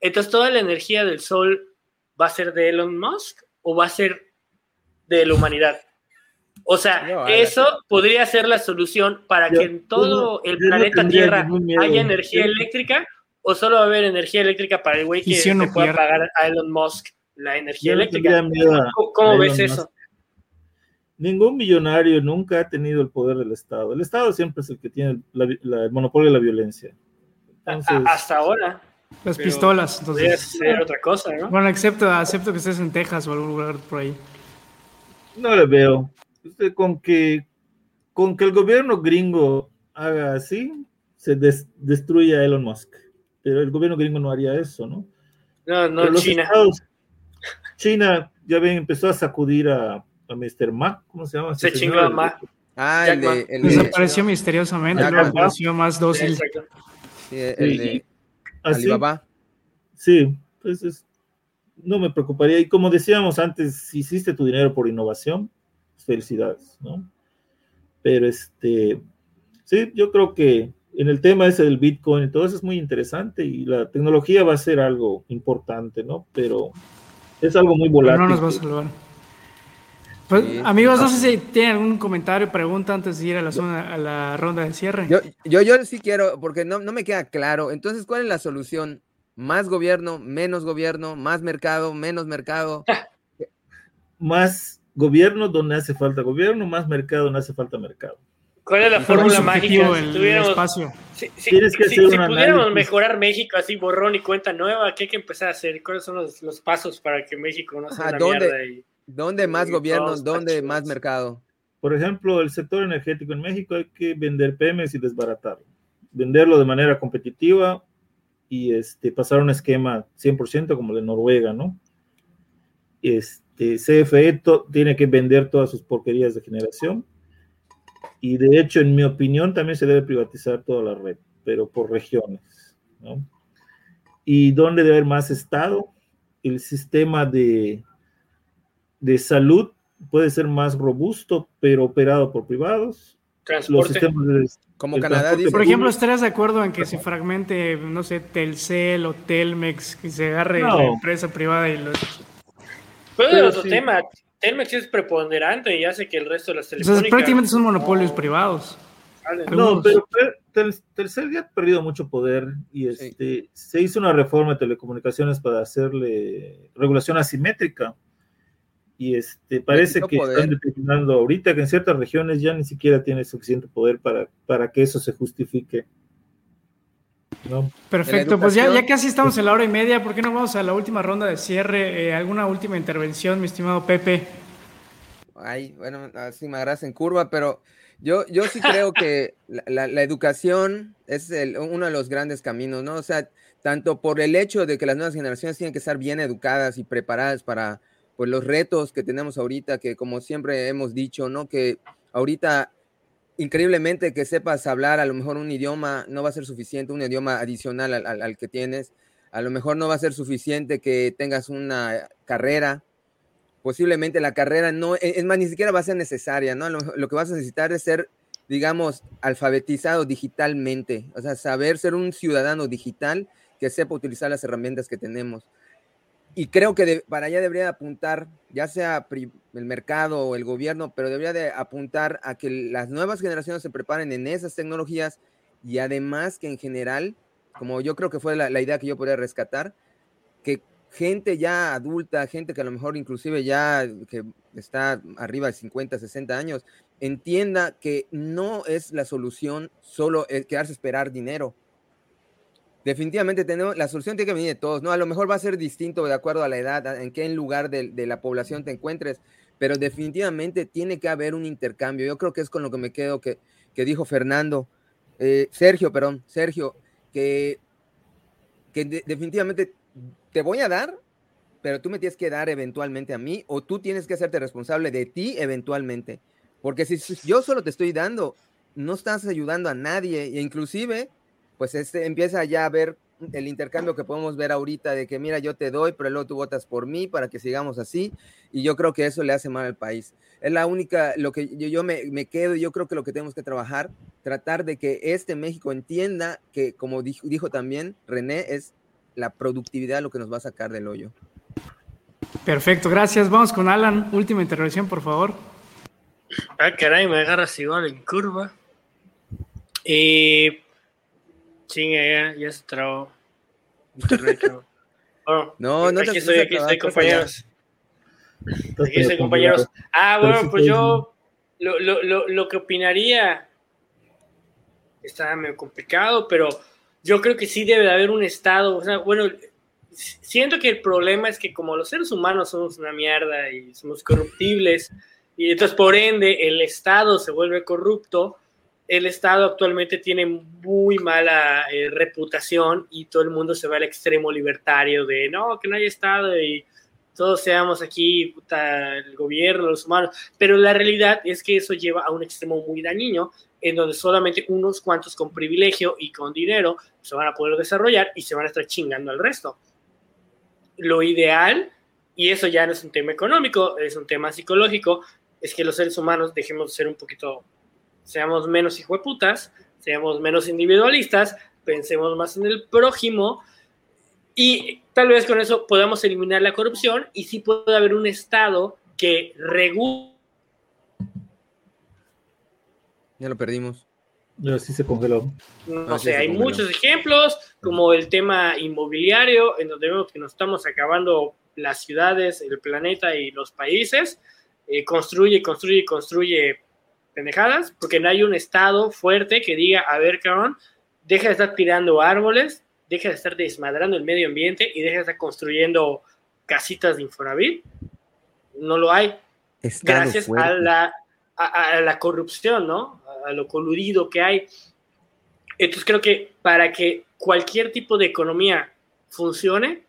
Speaker 3: entonces toda la energía del sol va a ser de Elon Musk o va a ser de la humanidad. O sea, eso podría ser la solución para que en todo el planeta Tierra haya energía eléctrica o solo va a haber energía eléctrica para el güey que se pueda pagar a Elon Musk la energía eléctrica. ¿Cómo, ves eso?
Speaker 2: Ningún millonario nunca ha tenido el poder del Estado. El Estado siempre es el que tiene el monopolio de la violencia.
Speaker 3: hasta ahora.
Speaker 1: Las pistolas.
Speaker 3: Entonces, ser otra cosa, ¿no?
Speaker 1: Bueno, acepto, acepto que estés en Texas o algún lugar por ahí.
Speaker 2: No le veo con que, con que el gobierno gringo haga así, se destruye a Elon Musk. Pero el gobierno gringo no haría eso, ¿no?
Speaker 3: No, no, China.
Speaker 2: China ya ven, empezó a sacudir a, a Mr. Ma, ¿cómo se llama?
Speaker 3: Se chingó a Ma.
Speaker 1: Ah, el de, el Desapareció misteriosamente, apareció más dócil.
Speaker 4: Sí, el de Alibaba.
Speaker 2: Sí, entonces no me preocuparía. Y como decíamos antes, si hiciste tu dinero por innovación, felicidades, ¿no? Pero este, sí, yo creo que en el tema ese del Bitcoin y todo eso es muy interesante y la tecnología va a ser algo importante, ¿no? Pero es algo muy volátil.
Speaker 1: no nos va a salvar. Pues, amigos, no sé si tienen algún comentario, pregunta antes de ir a la, zona, a la ronda de cierre.
Speaker 4: Yo, yo, yo sí quiero, porque no, no me queda claro. Entonces, ¿cuál es la solución? ¿Más gobierno, menos gobierno, más mercado, menos mercado?
Speaker 2: más gobierno donde hace falta gobierno, más mercado donde hace falta mercado.
Speaker 3: ¿Cuál es la fórmula mágica? Si tuviéramos, espacio. Si, pudiéramos mejorar México así, borrón y cuenta nueva, ¿qué hay que empezar a hacer? ¿Cuáles son los, los pasos para que México no sea una
Speaker 4: ¿dónde,
Speaker 3: mierda? Y,
Speaker 4: ¿Dónde más gobierno? ¿Dónde más mercado?
Speaker 2: Por ejemplo, el sector energético en México hay que vender PEMES y desbaratarlo. Venderlo de manera competitiva y este, pasar un esquema 100% como el de Noruega, ¿no? este, CFE tiene que vender todas sus porquerías de generación. Y de hecho, en mi opinión, también se debe privatizar toda la red, pero por regiones. ¿Y dónde debe haber más Estado? El sistema de, de salud puede ser más robusto, pero operado por privados.
Speaker 3: Transporte.
Speaker 1: Como Canadá Por ejemplo, ¿estarías de acuerdo en que se fragmente, no sé, Telcel o Telmex, que se agarre la empresa privada y los...
Speaker 3: Pero otro tema, Telmex es preponderante y hace que el resto de las
Speaker 1: telefónicas... prácticamente son monopolios privados.
Speaker 2: No, pero Telcel ya ha perdido mucho poder y este, se hizo una reforma de telecomunicaciones para hacerle regulación asimétrica. Y este, parece que están determinando ahorita que en ciertas regiones ya ni siquiera tiene suficiente poder para, para que eso se justifique.
Speaker 1: Perfecto, pues ya, ya casi estamos en la hora y media, ¿por qué no vamos a la última ronda de cierre? Eh, ¿Alguna última intervención, mi estimado Pepe?
Speaker 4: Ay, bueno, así me agarras en curva, pero yo, yo sí creo que la, la, educación es el, uno de los grandes caminos, ¿no? O sea, tanto por el hecho de que las nuevas generaciones tienen que estar bien educadas y preparadas para, pues los retos que tenemos ahorita, que como siempre hemos dicho, ¿no? Que ahorita, increíblemente que sepas hablar a lo mejor un idioma no va a ser suficiente, un idioma adicional al, que tienes, a lo mejor no va a ser suficiente que tengas una carrera, posiblemente la carrera no, e, es más, ni siquiera va a ser necesaria, ¿no? Lo, lo que vas a necesitar es ser, digamos, alfabetizado digitalmente, o sea, saber ser un ciudadano digital que sepa utilizar las herramientas que tenemos y creo que para allá debería apuntar, ya sea el mercado o el gobierno, pero debería de apuntar a que las nuevas generaciones se preparen en esas tecnologías y además que en general, como yo creo que fue la, idea que yo podría rescatar, que gente ya adulta, gente que a lo mejor inclusive ya que está arriba de 50, 60 años, entienda que no es la solución solo el quedarse a esperar dinero definitivamente tenemos, la solución tiene que venir de todos, ¿no? A lo mejor va a ser distinto de acuerdo a la edad, en qué lugar de, la población te encuentres, pero definitivamente tiene que haber un intercambio. Yo creo que es con lo que me quedo que, que dijo Fernando, eh, Sergio, perdón, Sergio, que, que definitivamente te voy a dar, pero tú me tienes que dar eventualmente a mí, o tú tienes que hacerte responsable de ti eventualmente. Porque si yo solo te estoy dando, no estás ayudando a nadie, e inclusive pues este, empieza ya a ver el intercambio que podemos ver ahorita de que mira, yo te doy, pero luego tú votas por mí para que sigamos así. Y yo creo que eso le hace mal al país. Es la única, lo que yo, yo me, me, quedo, yo creo que lo que tenemos que trabajar, tratar de que este México entienda que, como dijo, dijo también René, es la productividad lo que nos va a sacar del hoyo.
Speaker 1: Perfecto, gracias. Vamos con Alan. Última intervención, por favor.
Speaker 3: Ah, caray, me agarras igual en curva. Eh, Sí, ya, ya se trabó. no, no aquí estoy, aquí estoy, compañeros. Aquí estoy, compañeros. Ah, bueno, pues yo lo, lo, lo, lo que opinaría está medio complicado, pero yo creo que sí debe de haber un estado, o sea, bueno, siento que el problema es que como los seres humanos somos una mierda y somos corruptibles, y entonces por ende el estado se vuelve corrupto, el Estado actualmente tiene muy mala eh, reputación y todo el mundo se va al extremo libertario de no, que no hay Estado y todos seamos aquí, el gobierno, los humanos. Pero la realidad es que eso lleva a un extremo muy dañino, en donde solamente unos cuantos con privilegio y con dinero se van a poder desarrollar y se van a estar chingando al resto. Lo ideal, y eso ya no es un tema económico, es un tema psicológico, es que los seres humanos dejemos de ser un poquito seamos menos hijueputas, seamos menos individualistas, pensemos más en el prójimo y tal vez con eso podamos eliminar la corrupción y sí puede haber un Estado que regule.
Speaker 4: Ya lo perdimos.
Speaker 2: Ya sí se congeló.
Speaker 3: No, sé, hay muchos ejemplos, como el tema inmobiliario, en donde vemos que nos estamos acabando las ciudades, el planeta y los países. Eh, construye, construye, construye pendejadas, porque no hay un Estado fuerte que diga, a ver, cabrón, deja de estar tirando árboles, deja de estar desmadrando el medio ambiente y deja de estar construyendo casitas de Infonavit. No lo hay. gracias a la, a, la corrupción, ¿no? A, lo coludido que hay. Entonces creo que para que cualquier tipo de economía funcione,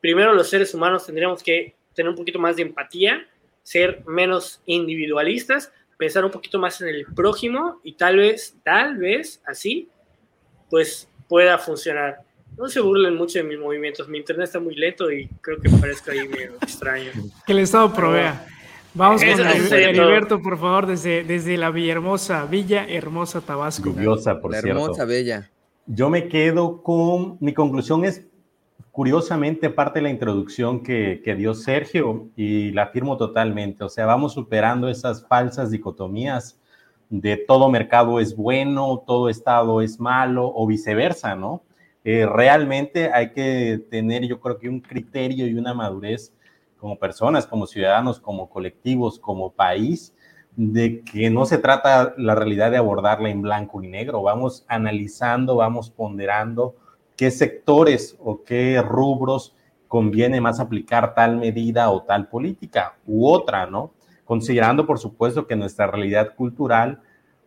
Speaker 3: primero los seres humanos tendríamos que tener un poquito más de empatía, ser menos individualistas, pensar un poquito más en el prójimo y tal vez, tal vez así, pues pueda funcionar. No se burlen mucho de mis movimientos, mi internet está muy lento y creo que parezca ahí medio extraño.
Speaker 1: Que el Estado provea. Vamos con Heriberto, por favor, desde, desde la Villahermosa, Villa Hermosa, Tabasco.
Speaker 5: Lluviosa, por cierto.
Speaker 4: Hermosa, bella.
Speaker 5: Yo me quedo con, mi conclusión es curiosamente parte de la introducción que, que, dio Sergio y la afirmo totalmente. O sea, vamos superando esas falsas dicotomías de todo mercado es bueno, todo estado es malo o viceversa, ¿no? Eh, realmente hay que tener, yo creo que un criterio y una madurez como personas, como ciudadanos, como colectivos, como país, de que no se trata la realidad de abordarla en blanco y negro, vamos analizando, vamos ponderando qué sectores o qué rubros conviene más aplicar tal medida o tal política u otra, ¿no? Considerando, por supuesto, que nuestra realidad cultural,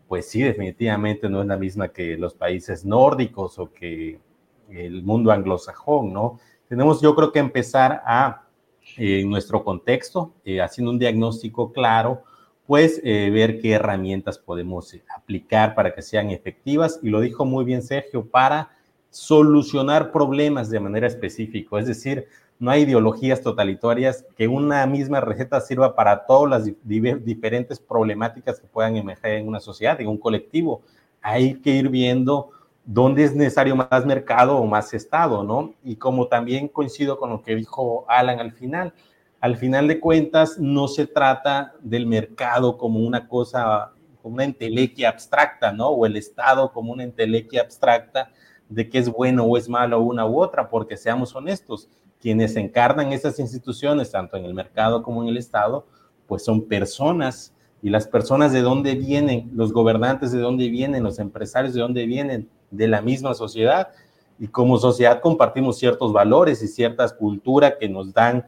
Speaker 5: pues sí, definitivamente no es la misma que los países nórdicos o que el mundo anglosajón, ¿no? Tenemos, yo creo que empezar a en nuestro contexto, eh, haciendo un diagnóstico claro, pues eh, ver qué herramientas podemos eh, aplicar para que sean efectivas. Y lo dijo muy bien Sergio, para solucionar problemas de manera específica. Es decir, no hay ideologías totalitarias que una misma receta sirva para todas las diferentes problemáticas que puedan emerger en una sociedad, en un colectivo. Hay que ir viendo dónde es necesario más mercado o más Estado, ¿no? Y como también coincido con lo que dijo Alan al final, al final de cuentas no se trata del mercado como una cosa, como una entelequia abstracta, ¿no? O el Estado como una entelequia abstracta de qué es bueno o es malo una u otra, porque seamos honestos, quienes encarnan esas instituciones, tanto en el mercado como en el Estado, pues son personas y las personas de dónde vienen, los gobernantes de dónde vienen, los empresarios de dónde vienen, de la misma sociedad. Y como sociedad compartimos ciertos valores y ciertas culturas que nos dan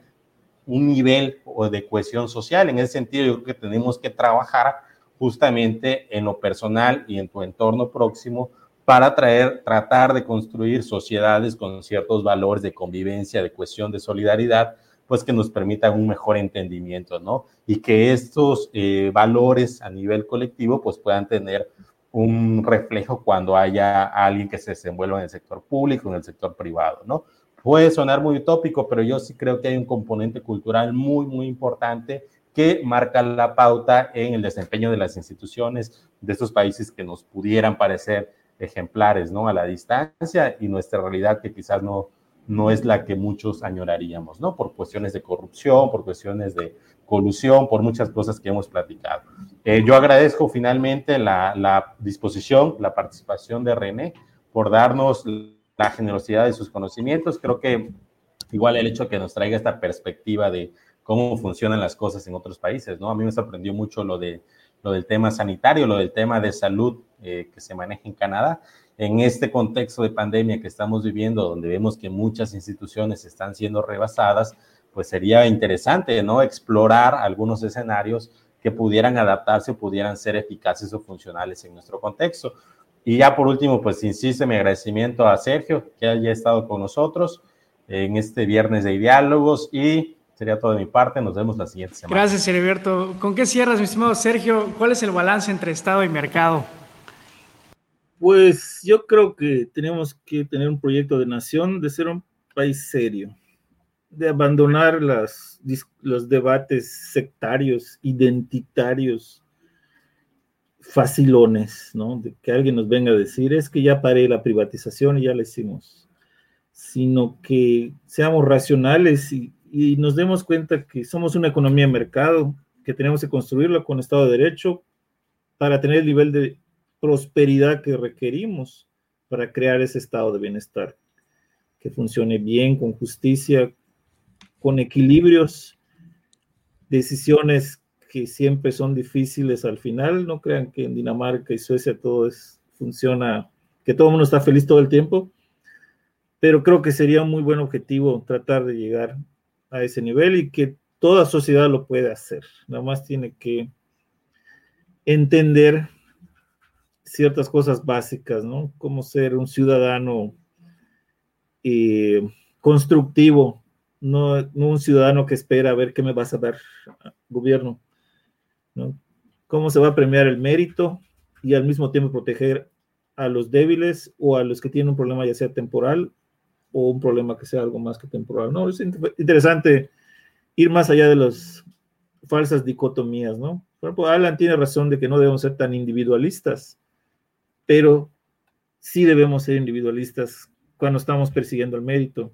Speaker 5: un nivel de cohesión social. En ese sentido, yo creo que tenemos que trabajar justamente en lo personal y en tu entorno próximo para traer, tratar de construir sociedades con ciertos valores de convivencia, de cohesión, de solidaridad, pues que nos permitan un mejor entendimiento, ¿no? Y que estos eh, valores a nivel colectivo, pues puedan tener un reflejo cuando haya alguien que se desenvuelva en el sector público, en el sector privado, ¿no? Puede sonar muy utópico, pero yo sí creo que hay un componente cultural muy, muy importante que marca la pauta en el desempeño de las instituciones de estos países que nos pudieran parecer ejemplares, ¿no? A la distancia y nuestra realidad que quizás no, no es la que muchos añoraríamos, ¿no? Por cuestiones de corrupción, por cuestiones de colusión, por muchas cosas que hemos platicado. Eh, yo agradezco finalmente la, disposición, la participación de René por darnos la generosidad de sus conocimientos. Creo que igual el hecho que nos traiga esta perspectiva de cómo funcionan las cosas en otros países, ¿no? A mí me sorprendió mucho lo, de, lo del tema sanitario, lo del tema de salud eh, que se maneja en Canadá. En este contexto de pandemia que estamos viviendo, donde vemos que muchas instituciones están siendo rebasadas, pues sería interesante, ¿no? Explorar algunos escenarios que pudieran adaptarse o pudieran ser eficaces o funcionales en nuestro contexto. Y ya por último, pues insisto mi agradecimiento a Sergio que haya estado con nosotros en este viernes de diálogos y sería todo de mi parte. Nos vemos la siguiente semana.
Speaker 1: Gracias, Heriberto. ¿Con qué cierras, mi estimado Sergio? ¿Cuál es el balance entre Estado y mercado?
Speaker 2: Pues yo creo que tenemos que tener un proyecto de nación, de ser un país serio de abandonar las, los debates sectarios, identitarios, facilones, ¿no? De que alguien nos venga a decir, es que ya paré la privatización y ya la hicimos, sino que seamos racionales y, y nos demos cuenta que somos una economía de mercado, que tenemos que construirlo con Estado de Derecho para tener el nivel de prosperidad que requerimos para crear ese estado de bienestar, que funcione bien, con justicia, con equilibrios, decisiones que siempre son difíciles al final. No crean que en Dinamarca y Suecia todo es, funciona, que todo el mundo está feliz todo el tiempo, pero creo que sería un muy buen objetivo tratar de llegar a ese nivel y que toda sociedad lo puede hacer. Nada más tiene que entender ciertas cosas básicas, ¿no? Como ser un ciudadano eh, constructivo no, no un ciudadano que espera a ver qué me vas a dar, gobierno. ¿no? ¿Cómo se va a premiar el mérito y al mismo tiempo proteger a los débiles o a los que tienen un problema ya sea temporal o un problema que sea algo más que temporal? No, es interesante ir más allá de las falsas dicotomías, ¿no? Por ejemplo, Alan tiene razón de que no debemos ser tan individualistas, pero sí debemos ser individualistas cuando estamos persiguiendo el mérito.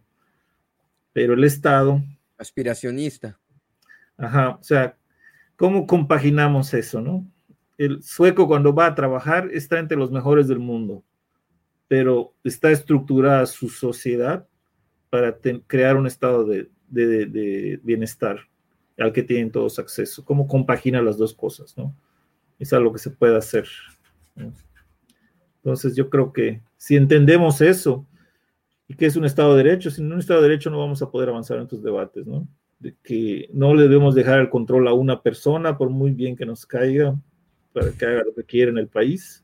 Speaker 2: Pero el Estado...
Speaker 4: Aspiracionista.
Speaker 2: Ajá, o sea, ¿cómo compaginamos eso, no? El sueco cuando va a trabajar está entre los mejores del mundo, pero está estructurada su sociedad para crear un estado de, bienestar al que tienen todos acceso. ¿Cómo compagina las dos cosas, no? Es algo que se puede hacer. Entonces yo creo que si entendemos eso, y que es un Estado de Derecho, sin un Estado de Derecho no vamos a poder avanzar en estos debates, ¿no? De que no le debemos dejar el control a una persona, por muy bien que nos caiga, para que haga lo que quiera en el país,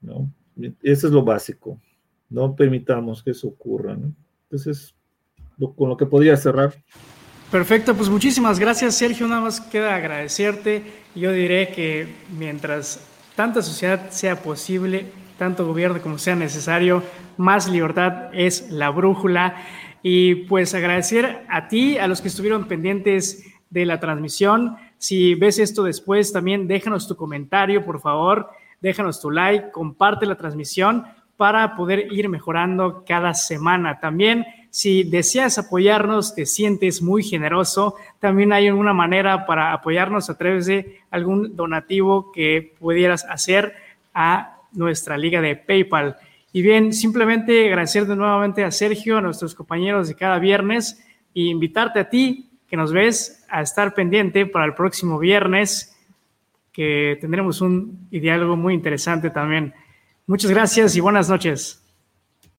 Speaker 2: ¿no? Eso es lo básico. No permitamos que eso ocurra. Entonces, con lo que podría cerrar.
Speaker 1: Perfecto, pues muchísimas gracias, Sergio. Nada más queda agradecerte. Yo diré que mientras tanta sociedad sea posible, tanto gobierno como sea necesario, más libertad es la brújula. Y pues agradecer a ti, a los que estuvieron pendientes de la transmisión. Si ves esto después, también déjanos tu comentario, por favor, déjanos tu like, comparte la transmisión para poder ir mejorando cada semana. También, si deseas apoyarnos, te sientes muy generoso, también hay una manera para apoyarnos a través de algún donativo que pudieras hacer a nuestra liga de PayPal. Y bien, simplemente agradecerte nuevamente a Sergio, a nuestros compañeros de cada viernes e invitarte a ti que nos ves a estar pendiente para el próximo viernes, que tendremos un diálogo muy interesante también. Muchas gracias y buenas noches.